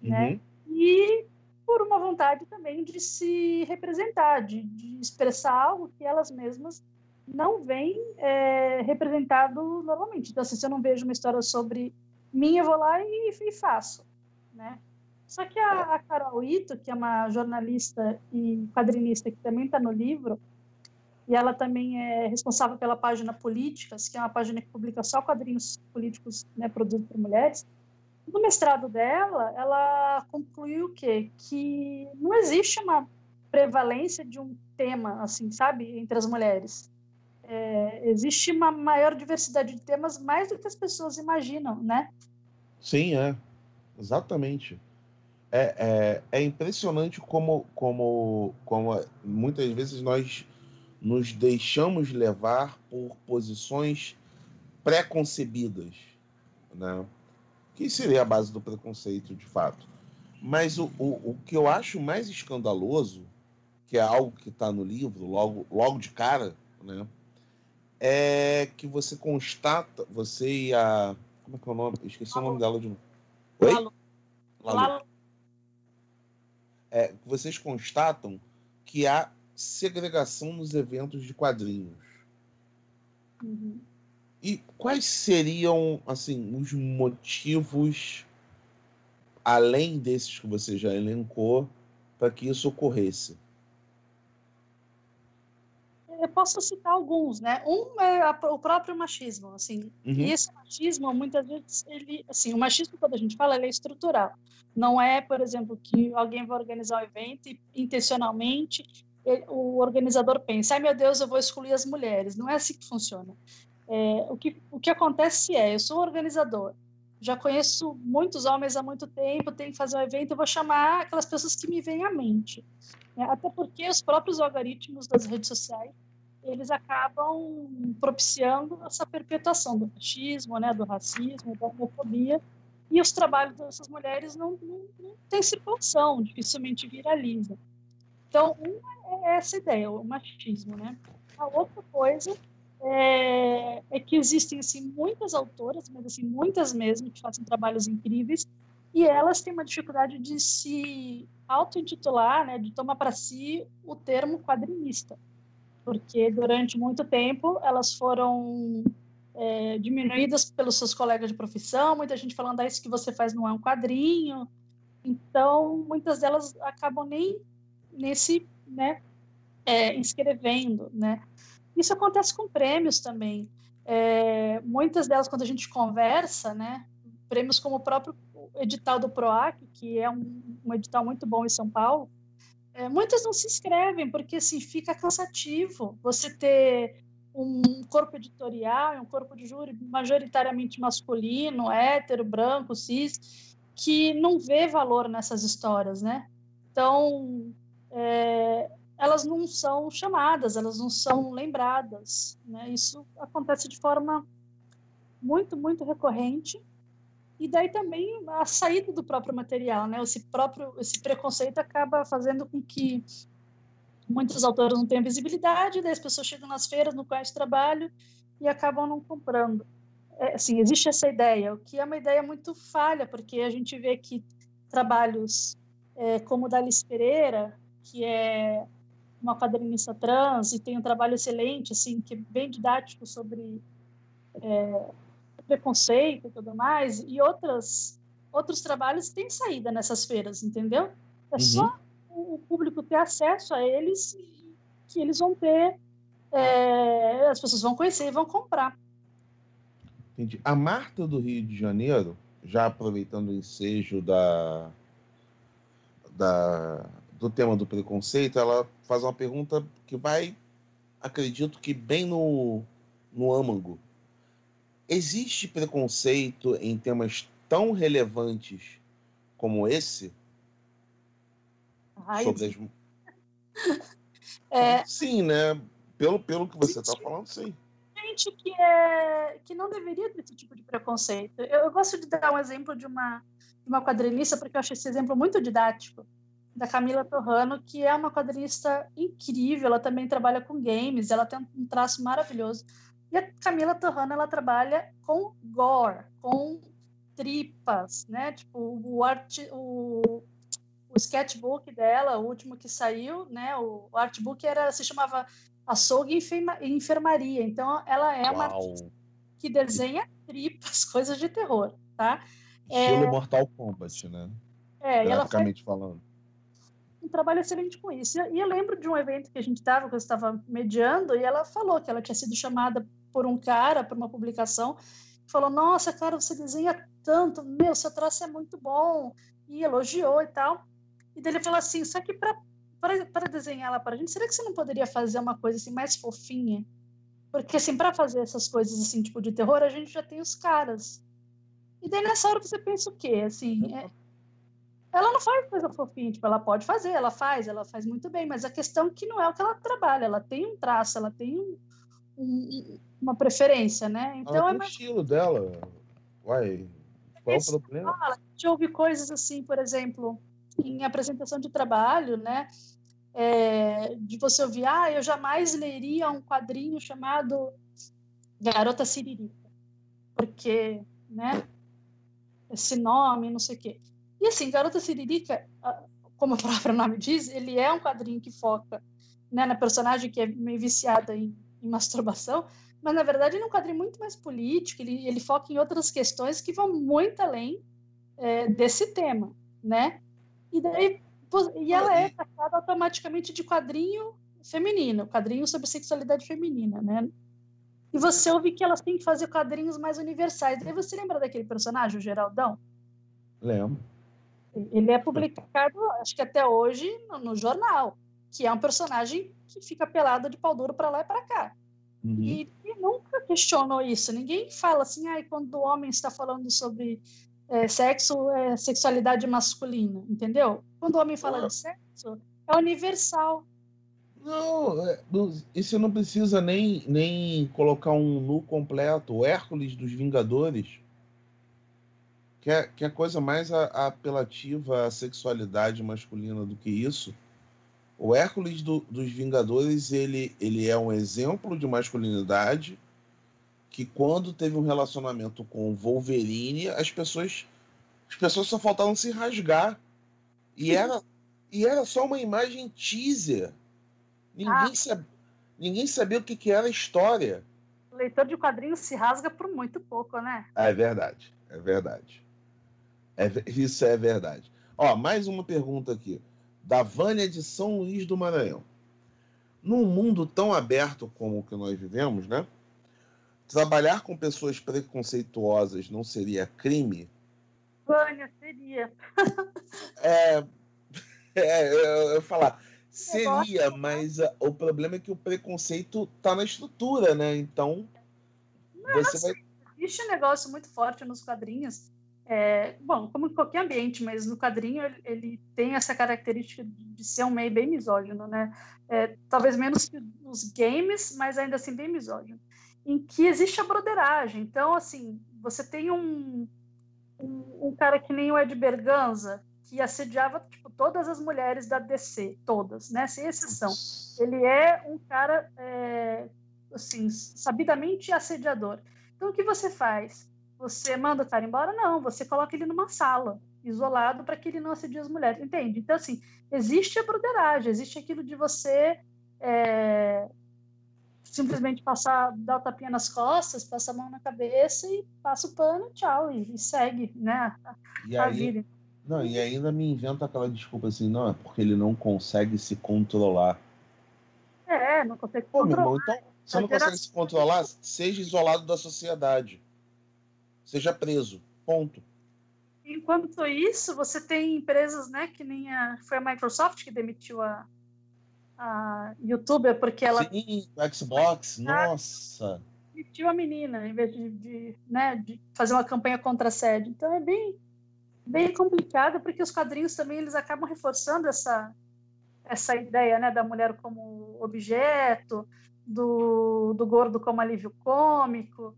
né? uhum. né? E por uma vontade também de se representar, de, de expressar algo que elas mesmas não vem é, representado normalmente. Então, assim, se eu não vejo uma história sobre mim, eu vou lá e, e faço, né? Só que a, a, Carol Ito, que é uma jornalista e quadrinista que também está no livro, e ela também é responsável pela página Políticas, que é uma página que publica só quadrinhos políticos né, produzidos por mulheres. No mestrado dela, ela concluiu o quê? Que não existe uma prevalência de um tema, assim, sabe, entre as mulheres é, existe uma maior diversidade de temas mais do que as pessoas imaginam, né? Sim, é. Exatamente. É, é, é impressionante como, como, como muitas vezes nós nos deixamos levar por posições pré-concebidas, né? que seria a base do preconceito, de fato. Mas o, o, o que eu acho mais escandaloso, que é algo que está no livro, logo, logo de cara, né? é que você constata, você e a. Como é que é o nome? esqueci Lalu. o nome dela de novo. Oi? Lalu. Lalu. É, vocês constatam que há segregação nos eventos de quadrinhos. Uhum. E quais seriam, assim, os motivos, além desses que você já elencou, para que isso ocorresse? Eu posso citar alguns, né? Um é a, o próprio machismo, assim. Uhum. E esse machismo, muitas vezes, ele, assim, o machismo, quando a gente fala, ele é estrutural. Não é, por exemplo, que alguém vai organizar um evento e, intencionalmente, ele, o organizador pensa, ai meu Deus, eu vou excluir as mulheres. Não é assim que funciona. É, o, que, o que acontece é, eu sou um organizador, já conheço muitos homens há muito tempo, tenho que fazer um evento, eu vou chamar aquelas pessoas que me vêm à mente. Né? Até porque os próprios algoritmos das redes sociais eles acabam propiciando essa perpetuação do machismo, né, do racismo, da homofobia, e os trabalhos dessas mulheres não, não, não têm circulação, dificilmente viralizam. Então, uma é essa ideia, o machismo, né? A outra coisa é, é, que existem assim muitas autoras, mas assim muitas mesmo que fazem trabalhos incríveis e elas têm uma dificuldade de se auto-intitular, né, de tomar para si o termo quadrinista porque durante muito tempo elas foram é, diminuídas pelos seus colegas de profissão, muita gente falando, ah, isso que você faz não é um quadrinho, então muitas delas acabam nem nesse, né, é, inscrevendo, né. Isso acontece com prêmios também. É, muitas delas, quando a gente conversa, né, prêmios como o próprio edital do PROAC, que é um, um edital muito bom em São Paulo, é, muitas não se inscrevem porque assim fica cansativo você ter um corpo editorial, um corpo de júri majoritariamente masculino, hétero, branco, cis, que não vê valor nessas histórias, né? Então, é, elas não são chamadas, elas não são lembradas, né? Isso acontece de forma muito, muito recorrente e daí também a saída do próprio material, né? Esse próprio esse preconceito acaba fazendo com que muitos autores não tenham visibilidade, daí as pessoas chegam nas feiras, no de trabalho e acabam não comprando. é, assim, existe essa ideia, o que é uma ideia muito falha, porque a gente vê que trabalhos é, como o da Alice Pereira, que é uma quadrinista trans e tem um trabalho excelente, assim, que é bem didático sobre é, preconceito e tudo mais, e outras, outros trabalhos têm saída nessas feiras, entendeu? É uhum. só o público ter acesso a eles que eles vão ter, é, as pessoas vão conhecer e vão comprar. Entendi. A Marta do Rio de Janeiro, já aproveitando o ensejo da, da, do tema do preconceito, ela faz uma pergunta que vai, acredito que bem no, no âmago. Existe preconceito em temas tão relevantes como esse? Ai, sobre as... é... Sim, né? Pelo, pelo que você está falando, sim. Gente que, é, que não deveria ter esse tipo de preconceito. Eu, eu gosto de dar um exemplo de uma, de uma quadrinista, porque eu acho esse exemplo muito didático, da Camila Torrano, que é uma quadrinista incrível. Ela também trabalha com games, ela tem um traço maravilhoso. E a Camila Torrano, ela trabalha com gore, com tripas, né? Tipo, o, art, o, o sketchbook dela, o último que saiu, né? O, o artbook era, se chamava Açougue e Enfermaria. Então, ela é Uau. uma artista que desenha tripas, coisas de terror, tá? Estilo é... Mortal Kombat, né? É, Graficamente falando. Um trabalho excelente com isso. E eu lembro de um evento que a gente estava, que eu estava mediando, e ela falou que ela tinha sido chamada por um cara, por uma publicação, que falou: Nossa, cara, você desenha tanto, meu, seu traço é muito bom, e elogiou e tal. E daí ele falou assim: Só que para desenhar ela para a gente, será que você não poderia fazer uma coisa assim mais fofinha? Porque, assim, para fazer essas coisas assim, tipo de terror, a gente já tem os caras. E daí nessa hora você pensa o quê? Assim, é... ela não faz coisa fofinha, tipo, ela pode fazer, ela faz, ela faz muito bem, mas a questão é que não é o que ela trabalha, ela tem um traço, ela tem um, um, uma preferência, né? Então ela é mais... o estilo dela. Uai, qual é o problema? Fala, a gente ouve coisas assim, por exemplo, em apresentação de trabalho, né? É, de você ouvir, ah, eu jamais leria um quadrinho chamado Garota Siririca, porque, né? Esse nome, não sei o quê. E assim, Garota Siririca, como o próprio nome diz, ele é um quadrinho que foca né, na personagem que é meio viciada em em masturbação, mas na verdade ele é um quadrinho muito mais político, ele, ele foca em outras questões que vão muito além é, desse tema, né? E daí e ela é tratada automaticamente de quadrinho feminino, quadrinho sobre sexualidade feminina, né? E você ouve que elas têm que fazer quadrinhos mais universais. Daí você lembra daquele personagem, o Geraldão? Lembro. Ele é publicado, acho que até hoje, no, no jornal, que é um personagem que fica pelada de pau duro para lá e para cá. Uhum. E, e, nunca questionou isso. Ninguém fala assim, ah, quando o homem está falando sobre é, sexo, é sexualidade masculina, entendeu? Quando o homem fala de sexo, é universal. Não, é, isso não precisa nem, nem colocar um nu completo. O Hércules dos Vingadores, que é, que é coisa mais a, a apelativa à sexualidade masculina do que isso o Hércules do, dos Vingadores, ele, ele é um exemplo de masculinidade que quando teve um relacionamento com o Wolverine, as pessoas as pessoas só faltavam se rasgar. E era e era só uma imagem teaser. Ninguém, ah. sabia, ninguém sabia o que, que era a história. O leitor de quadrinhos se rasga por muito pouco, né? é verdade. É verdade. É, isso é verdade. Ó, mais uma pergunta aqui da Vânia de São Luís do Maranhão. Num mundo tão aberto como o que nós vivemos, né? Trabalhar com pessoas preconceituosas não seria crime? Vânia, seria. é, é, eu, eu falar, seria, mas a, o problema é que o preconceito está na estrutura, né? Então, não, você vai... Existe um negócio muito forte nos quadrinhos é, bom, como em qualquer ambiente, mas no quadrinho ele, ele, tem essa característica de ser um meio bem misógino, né? É, talvez menos que os games, mas ainda assim bem misógino. Em que existe a broderagem. Então, assim, você tem um, um, um cara que nem o Ed Berganza, que assediava tipo, todas as mulheres da DC, todas, né? Sem exceção. Ele é um cara, é, assim, sabidamente assediador. Então, o que você faz? Você manda o cara embora? Não, você coloca ele numa sala, isolado, para que ele não assedie as mulheres, entende? Então, assim, existe a broderagem, existe aquilo de você é, simplesmente passar, dar o tapinha nas costas, passa a mão na cabeça e passa o pano, tchau, e, e segue, né? A, e a aí, vida. Não, e ainda me inventa aquela desculpa assim, não, é porque ele não consegue se controlar. É, não consegue Pô, controlar. Meu irmão, então, você não consegue se controlar, seja isolado da sociedade. Seja preso. Ponto. Enquanto isso, você tem empresas, né, que nem a, foi a Microsoft que demitiu a, a youtuber porque ela. Sim, o Xbox, nossa! Demitiu a menina, em vez de, de, né, de fazer uma campanha contra a sede. Então é bem, bem complicado, porque os quadrinhos também eles acabam reforçando essa, essa ideia né, da mulher como objeto, do, do gordo como alívio cômico,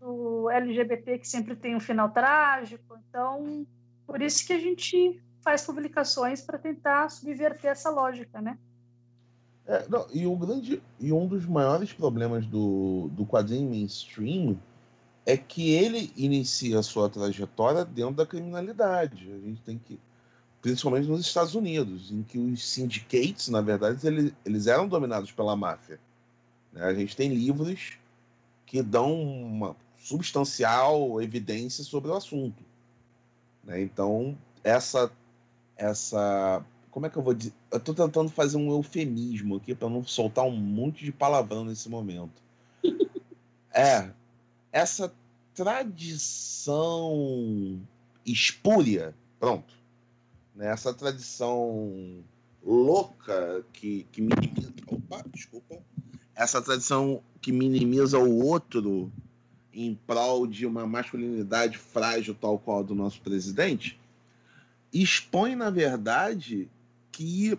do LGBT que sempre tem um final trágico. Então, por isso que a gente faz publicações para tentar subverter essa lógica, né? É, não, e, o grande, e um dos maiores problemas do, do quadrinho mainstream é que ele inicia a sua trajetória dentro da criminalidade. A gente tem que. Principalmente nos Estados Unidos, em que os syndicates, na verdade, eles, eles eram dominados pela máfia. Né? A gente tem livros que dão uma substancial evidência sobre o assunto. Né? Então, essa, essa. Como é que eu vou dizer? Eu estou tentando fazer um eufemismo aqui para não soltar um monte de palavrão nesse momento. é. Essa tradição espúria, pronto. Né? Essa tradição louca que, que minimiza. Opa, desculpa. Essa tradição que minimiza o outro em prol de uma masculinidade frágil, tal qual a do nosso presidente, expõe, na verdade, que,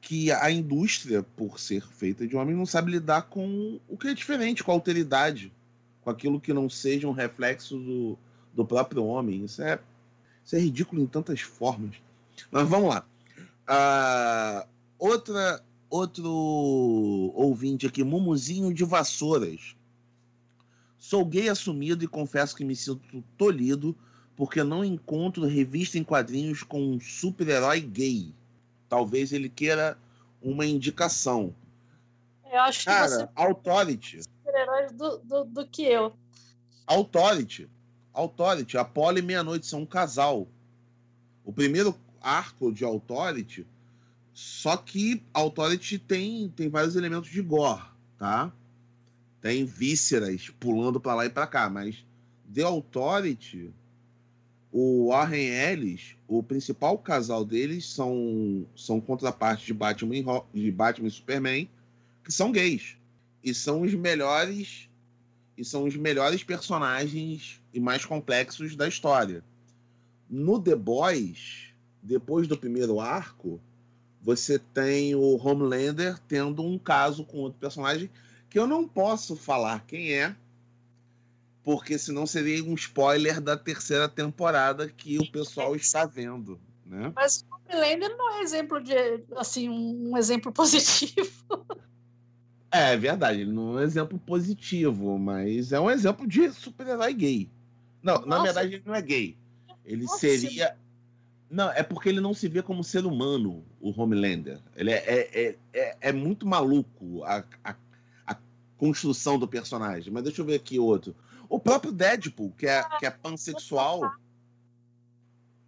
que a indústria, por ser feita de homens, não sabe lidar com o que é diferente, com a alteridade, com aquilo que não seja um reflexo do, do próprio homem. Isso é, isso é ridículo em tantas formas. Mas vamos lá. Uh, outra, outro ouvinte aqui, Mumuzinho de Vassouras. Sou gay assumido e confesso que me sinto tolhido porque não encontro revista em quadrinhos com um super-herói gay. Talvez ele queira uma indicação. Eu acho que Cara, você Authority. super-heróis do, do, do, que eu. Authority. Authority. Apolo e Meia-Noite são um casal. O primeiro arco de Authority, só que Authority tem, tem vários elementos de gore, tá? Tem vísceras pulando para lá e para cá, mas The Authority, o Warren Ellis, o principal casal deles são, são contrapartes de Batman, de Batman e Superman, que são gays. E são os melhores e são os melhores personagens e mais complexos da história. No The Boys, depois do primeiro arco, você tem o Homelander tendo um caso com outro personagem que eu não posso falar quem é, porque senão seria um spoiler da terceira temporada que o pessoal está vendo, né? Mas o Homelander não é exemplo de assim um exemplo positivo. É, é verdade, ele não é um exemplo positivo, mas é um exemplo de super-herói gay. Não, Nossa. na verdade ele não é gay. Ele Nossa. seria não, é porque ele não se vê como ser humano, o Homelander. Ele é, é, é, é, é muito maluco a, a construção do personagem. Mas deixa eu ver aqui outro. O próprio Deadpool, que é, que é pansexual.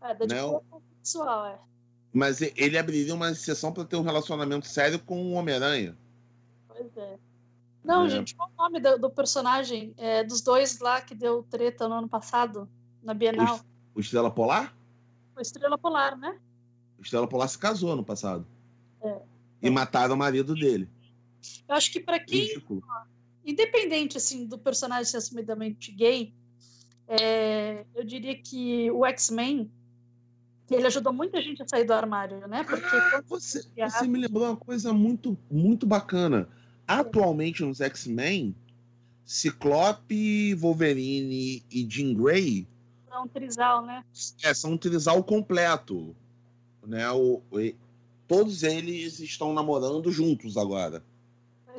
É, Deadpool né? é pansexual, é. Mas ele abriria uma exceção para ter um relacionamento sério com o Homem-Aranha. Pois é. Não, é. gente, qual o nome do, do personagem? É, dos dois lá que deu treta no ano passado, na Bienal? O, o Estrela Polar? O Estrela Polar, né? O Estrela Polar se casou no passado. É. E mataram o marido dele. Eu acho que para quem, independente assim do personagem ser assumidamente gay, é, eu diria que o X-Men ele ajudou muita gente a sair do armário, né? Porque ah, você, você me lembrou uma coisa muito muito bacana. Atualmente nos X-Men, Ciclope, Wolverine e Jean Grey são um trisal, né? É, são um trisal completo, né? O, todos eles estão namorando juntos agora.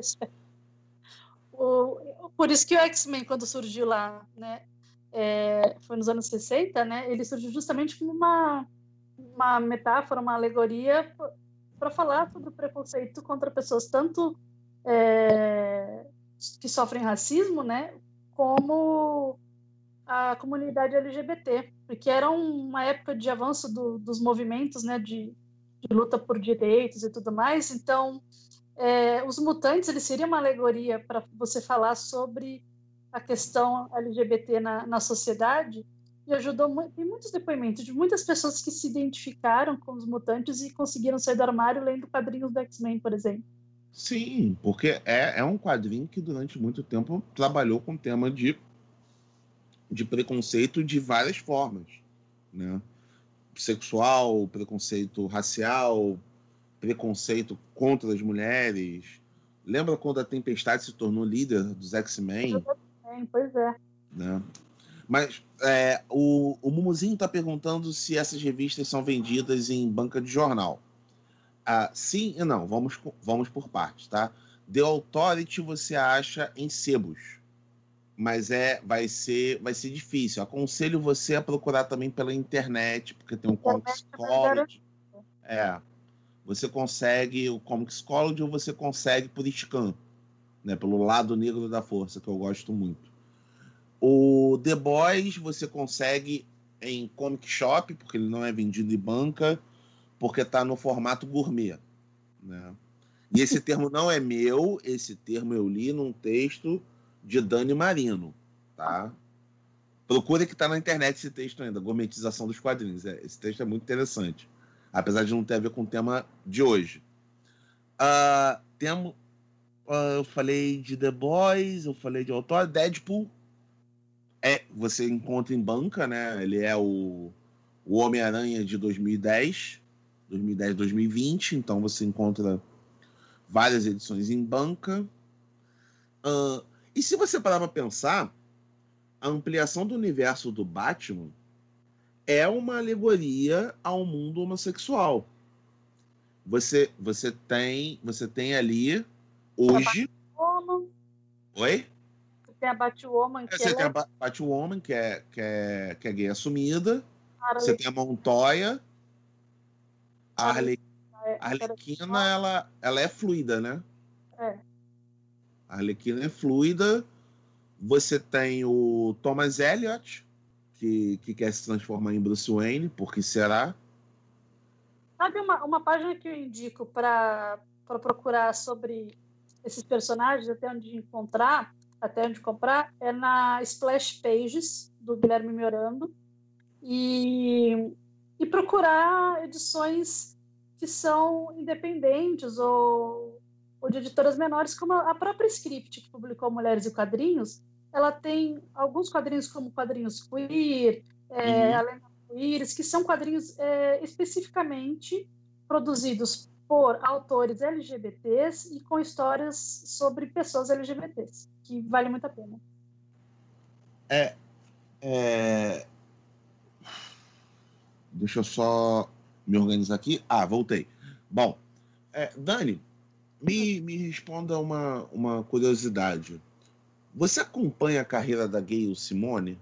o, por isso que o X-Men, quando surgiu lá, né, é, foi nos anos 60, né, ele surgiu justamente como uma, uma metáfora, uma alegoria para falar sobre o preconceito contra pessoas tanto é, que sofrem racismo, né, como a comunidade LGBT, porque era uma época de avanço do, dos movimentos, né, de, de, luta por direitos e tudo mais. Então, é, os mutantes eles seriam uma alegoria para você falar sobre a questão LGBT na, na sociedade e ajudou tem muitos depoimentos de muitas pessoas que se identificaram com os mutantes e conseguiram sair do armário lendo quadrinhos do X-Men, por exemplo. Sim, porque é, é um quadrinho que durante muito tempo trabalhou com o tema de, de preconceito de várias formas, né? Sexual, preconceito racial, preconceito contra as mulheres. Lembra quando a Tempestade se tornou líder dos X-Men? Pois é. Né? Mas é, o, o Mumuzinho está perguntando se essas revistas são vendidas em banca de jornal. Ah, sim e não, vamos, vamos por partes, tá? The Authority você acha em sebos, mas é vai ser vai ser difícil. Aconselho você a procurar também pela internet, porque tem um Comics College. É, você consegue o Comics College ou você consegue por scan, né? Pelo lado negro da força que eu gosto muito. O The Boys você consegue em comic shop porque ele não é vendido em banca porque está no formato gourmet. Né? E esse termo não é meu, esse termo eu li num texto de Dani Marino. Tá? Procure que está na internet esse texto ainda, Gourmetização dos Quadrinhos. É, esse texto é muito interessante, apesar de não ter a ver com o tema de hoje. Uh, uh, eu falei de The Boys, eu falei de autor, Deadpool. É, você encontra em banca, né? Ele é o, o Homem-Aranha de 2010. 2010, 2020. Então você encontra várias edições em banca. Uh, e se você parar para pensar, a ampliação do universo do Batman é uma alegoria ao mundo homossexual. Você, você tem, você tem ali hoje. Oi? Você tem a Batwoman que ela... tem a Batwoman que é, que é, que é gay assumida. Você tem a Montoya, a, Arle... É, Arlequina, ela, ela é fluida, né? É. A Arlequina é fluida. Você tem o Thomas Elliot, que, que quer se transformar em Bruce Wayne, porque será? Sabe uma, uma página que eu indico para procurar sobre esses personagens, até onde encontrar, até onde comprar, é na Splash Pages, do Guilherme Miorando. E e procurar edições que são independentes ou, ou de editoras menores, como a própria Script, que publicou Mulheres e Quadrinhos, ela tem alguns quadrinhos como quadrinhos queer, é, uhum. além queers, que são quadrinhos é, especificamente produzidos por autores LGBTs e com histórias sobre pessoas LGBTs, que vale muito a pena. É, é, Deixa eu só me organizar aqui. Ah, voltei. Bom, é, Dani, me, me responda uma, uma curiosidade. Você acompanha a carreira da Gayle Simone?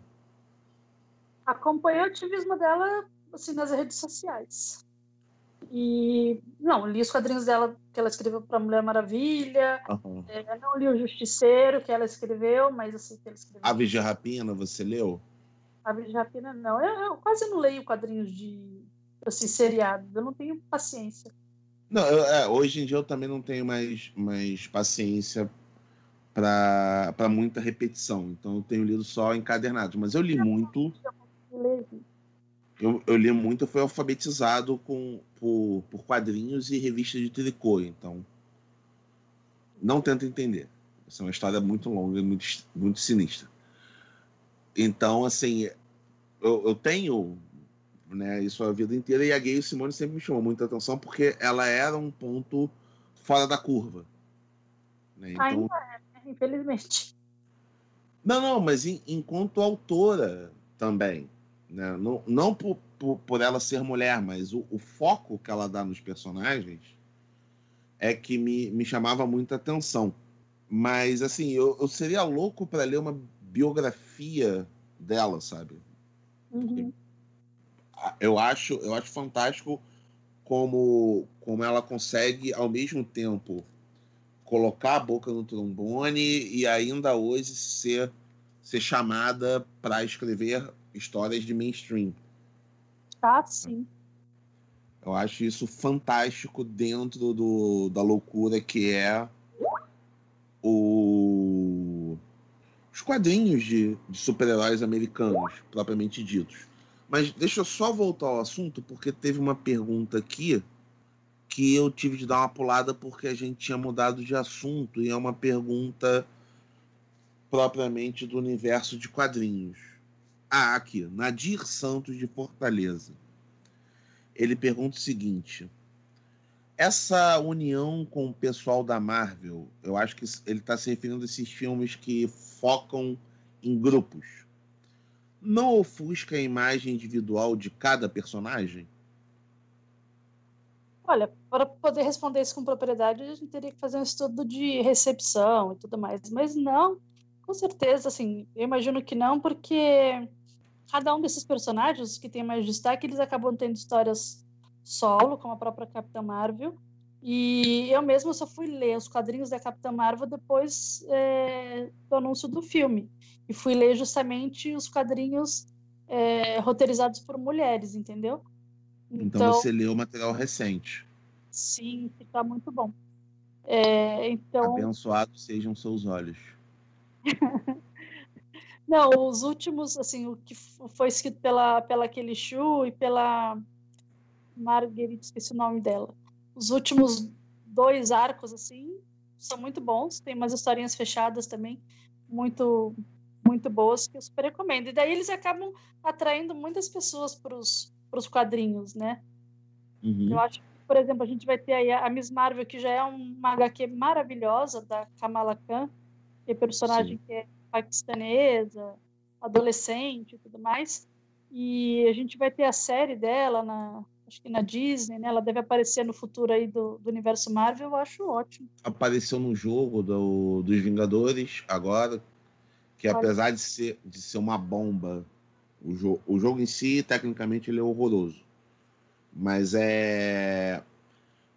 Acompanho o ativismo dela assim, nas redes sociais. E não, li os quadrinhos dela que ela escreveu para Mulher Maravilha. Uhum. É, não li o Justiceiro que ela escreveu, mas assim que ela escreveu. Aves de Rapina, você leu? Aves de Rapina, não. Eu, eu, quase não leio quadrinhos de assim, seriados. Eu não tenho paciência. Não, eu, é, hoje em dia eu também não tenho mais, mais paciência para muita repetição. Então eu tenho lido só encadernados. Mas eu li muito. Eu, eu li muito, eu fui alfabetizado com, por, por quadrinhos e revistas de tricô. Então. Não tento entender. Essa é uma história muito longa e muito, muito sinistra. Então, assim, eu, eu tenho né, isso a vida inteira, e a Gay Simone sempre me chamou muita atenção porque ela era um ponto fora da curva. Né? Então, Ainda é, infelizmente. Não, não, mas em, enquanto autora também. Né? Não, não por, por, por ela ser mulher, mas o, o, foco que ela dá nos personagens é que me, me chamava muita atenção. Mas, assim, eu, eu seria louco para ler uma biografia dela, sabe? Uhum. Eu acho, eu acho fantástico como, como ela consegue, ao mesmo tempo, colocar a boca no trombone e ainda hoje ser, ser chamada para escrever histórias de mainstream. Ah, sim. Eu acho isso fantástico dentro do, da loucura que é o, os quadrinhos de, de super-heróis americanos, propriamente ditos. Mas deixa eu só voltar ao assunto, porque teve uma pergunta aqui que eu tive de dar uma pulada porque a gente tinha mudado de assunto e é uma pergunta propriamente do universo de quadrinhos. Ah, aqui, Nadir Santos de Fortaleza. Ele pergunta o seguinte: essa união com o pessoal da Marvel, eu acho que ele está se referindo a esses filmes que focam em grupos não ofusca a imagem individual de cada personagem? Olha, para poder responder isso com propriedade, a gente teria que fazer um estudo de recepção e tudo mais. Mas não, com certeza, assim, eu imagino que não, porque cada um desses personagens que tem mais destaque, eles acabam tendo histórias solo, como a própria Capitã Marvel. E eu mesma só fui ler os quadrinhos da Capitã Marvel depois é, do anúncio do filme e fui ler justamente os quadrinhos é, roteirizados por mulheres, entendeu? Então, então você leu material recente. Sim, está muito bom. É, então... Abençoados sejam seus olhos. Não, os últimos, assim, o que foi escrito pela, pela Kelly Shu e pela Marguerite, esqueci o nome dela. Os últimos dois arcos, assim, são muito bons. Tem umas historinhas fechadas também, muito muito boas que eu super recomendo. E daí eles acabam atraindo muitas pessoas para os quadrinhos, né? Uhum. Eu acho que, por exemplo, a gente vai ter aí a Miss Marvel, que já é uma HQ maravilhosa, da Kamala Khan, que é personagem Sim. que é paquistanesa, adolescente e tudo mais. E a gente vai ter a série dela na, acho que na Disney, né? Ela deve aparecer no futuro aí do, do universo Marvel, eu acho ótimo. Apareceu no jogo do, dos Vingadores agora, que apesar de ser, de ser uma bomba, o, jo o jogo em si, tecnicamente, ele é horroroso. Mas é.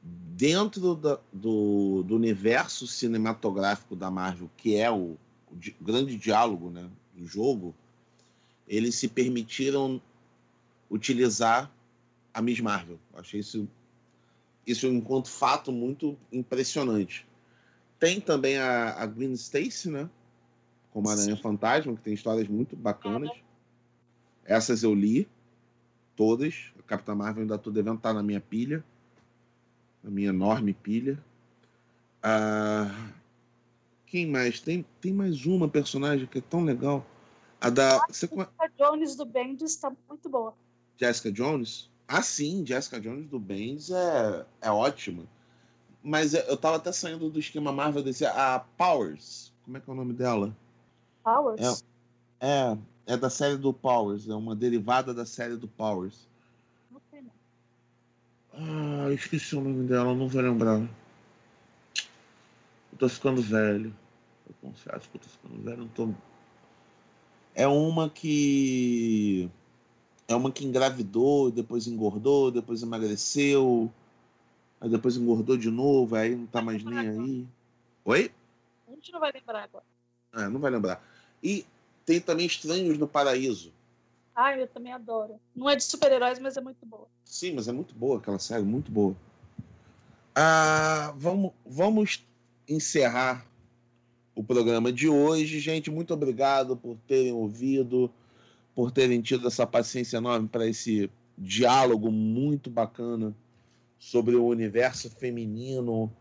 Dentro da, do, do universo cinematográfico da Marvel, que é o, o di grande diálogo né, do jogo, eles se permitiram utilizar a Miss Marvel. achei isso, isso enquanto fato muito impressionante. Tem também a, a Gwen Stacy, né? como Aranha Fantasma, que tem histórias muito bacanas. Essas eu li, todas. A Capitã Marvel ainda estou devendo estar tá na minha pilha, na minha enorme pilha. Ah, quem mais? Tem, tem mais uma personagem que é tão legal. A da. A Jessica Jones do Bendis está muito boa. Jessica Jones? Ah, sim, Jessica Jones do Bendis é, é ótima. Mas eu tava até saindo do esquema Marvel desse. A Powers. Como é que é o nome dela? Powers? É, é, é da série do Powers, é uma derivada da série do Powers. Ah, esqueci o nome dela, não vou lembrar. Eu tô ficando velho. Eu confesso que eu tô ficando velho, não tô. É uma que. É uma que engravidou, depois engordou, depois emagreceu, aí depois engordou de novo, aí não tá mais nem aí. Oi? A gente não vai lembrar agora. Ah, não vai lembrar. E tem também Estranhos no Paraíso. Ah, eu também adoro. Não é de super-heróis, mas é muito boa. Sim, mas é muito boa aquela série, muito boa. Ah, vamos, vamos encerrar o programa de hoje. Gente, muito obrigado por terem ouvido, por terem tido essa paciência enorme para esse diálogo muito bacana sobre o universo feminino,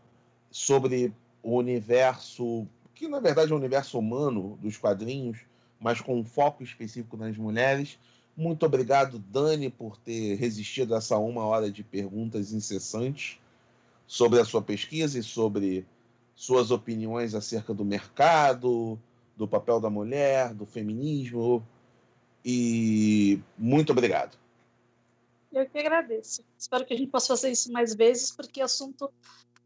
sobre o universo que na verdade é o universo humano dos quadrinhos, mas com um foco específico nas mulheres. Muito obrigado, Dani, por ter resistido a essa uma hora de perguntas incessantes sobre a sua pesquisa e sobre suas opiniões acerca do mercado, do papel da mulher, do feminismo. E muito obrigado. Eu que agradeço. Espero que a gente possa fazer isso mais vezes, porque o assunto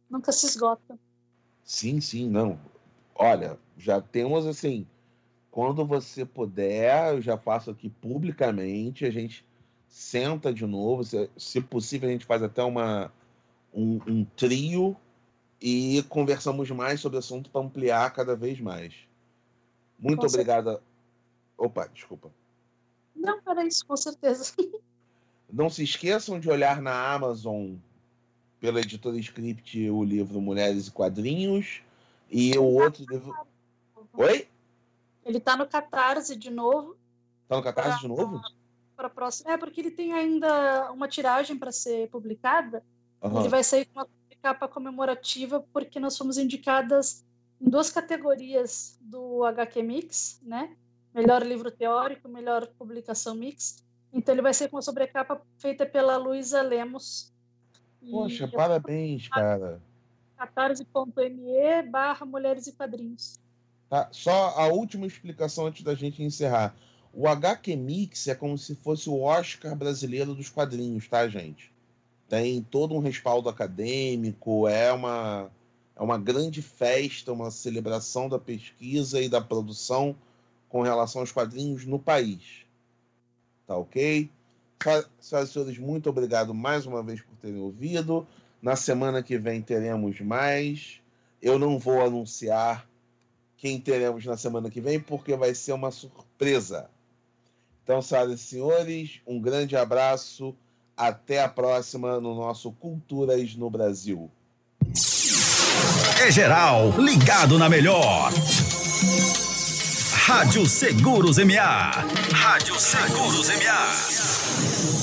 nunca se esgota. Sim, sim, não Olha, já temos assim, quando você puder, eu já faço aqui publicamente, a gente senta de novo, se, se possível a gente faz até uma um, um trio e conversamos mais sobre o assunto para ampliar cada vez mais. Muito com obrigada. Certeza. Opa, desculpa. Não, era isso, com certeza. Não se esqueçam de olhar na Amazon pela editora Script o livro Mulheres e Quadrinhos e o outro livro. Oi? Ele está no Catarse de novo. Está no Catarse pra, de novo? Para próxima. É, porque ele tem ainda uma tiragem para ser publicada. Uhum. Ele vai sair com uma capa comemorativa, porque nós fomos indicadas em duas categorias do HQ Mix, né? Melhor livro teórico, melhor publicação mix. Então ele vai ser com uma sobrecapa feita pela Luísa Lemos. Poxa, parabéns, cara. catarse.me barra Mulheres e Quadrinhos. Tá, só a última explicação antes da gente encerrar. O HQ Mix é como se fosse o Oscar brasileiro dos quadrinhos, tá, gente? Tem todo um respaldo acadêmico, é uma, é uma grande festa, uma celebração da pesquisa e da produção com relação aos quadrinhos no país. Tá ok? Senhoras e senhores, muito obrigado mais uma vez por terem ouvido. Na semana que vem teremos mais. Eu não vou anunciar quem teremos na semana que vem, porque vai ser uma surpresa. Então, senhoras e senhores, um grande abraço. Até a próxima no nosso Culturas no Brasil. É geral, ligado na melhor. Rádio Seguros MA. Rádio Seguros MA.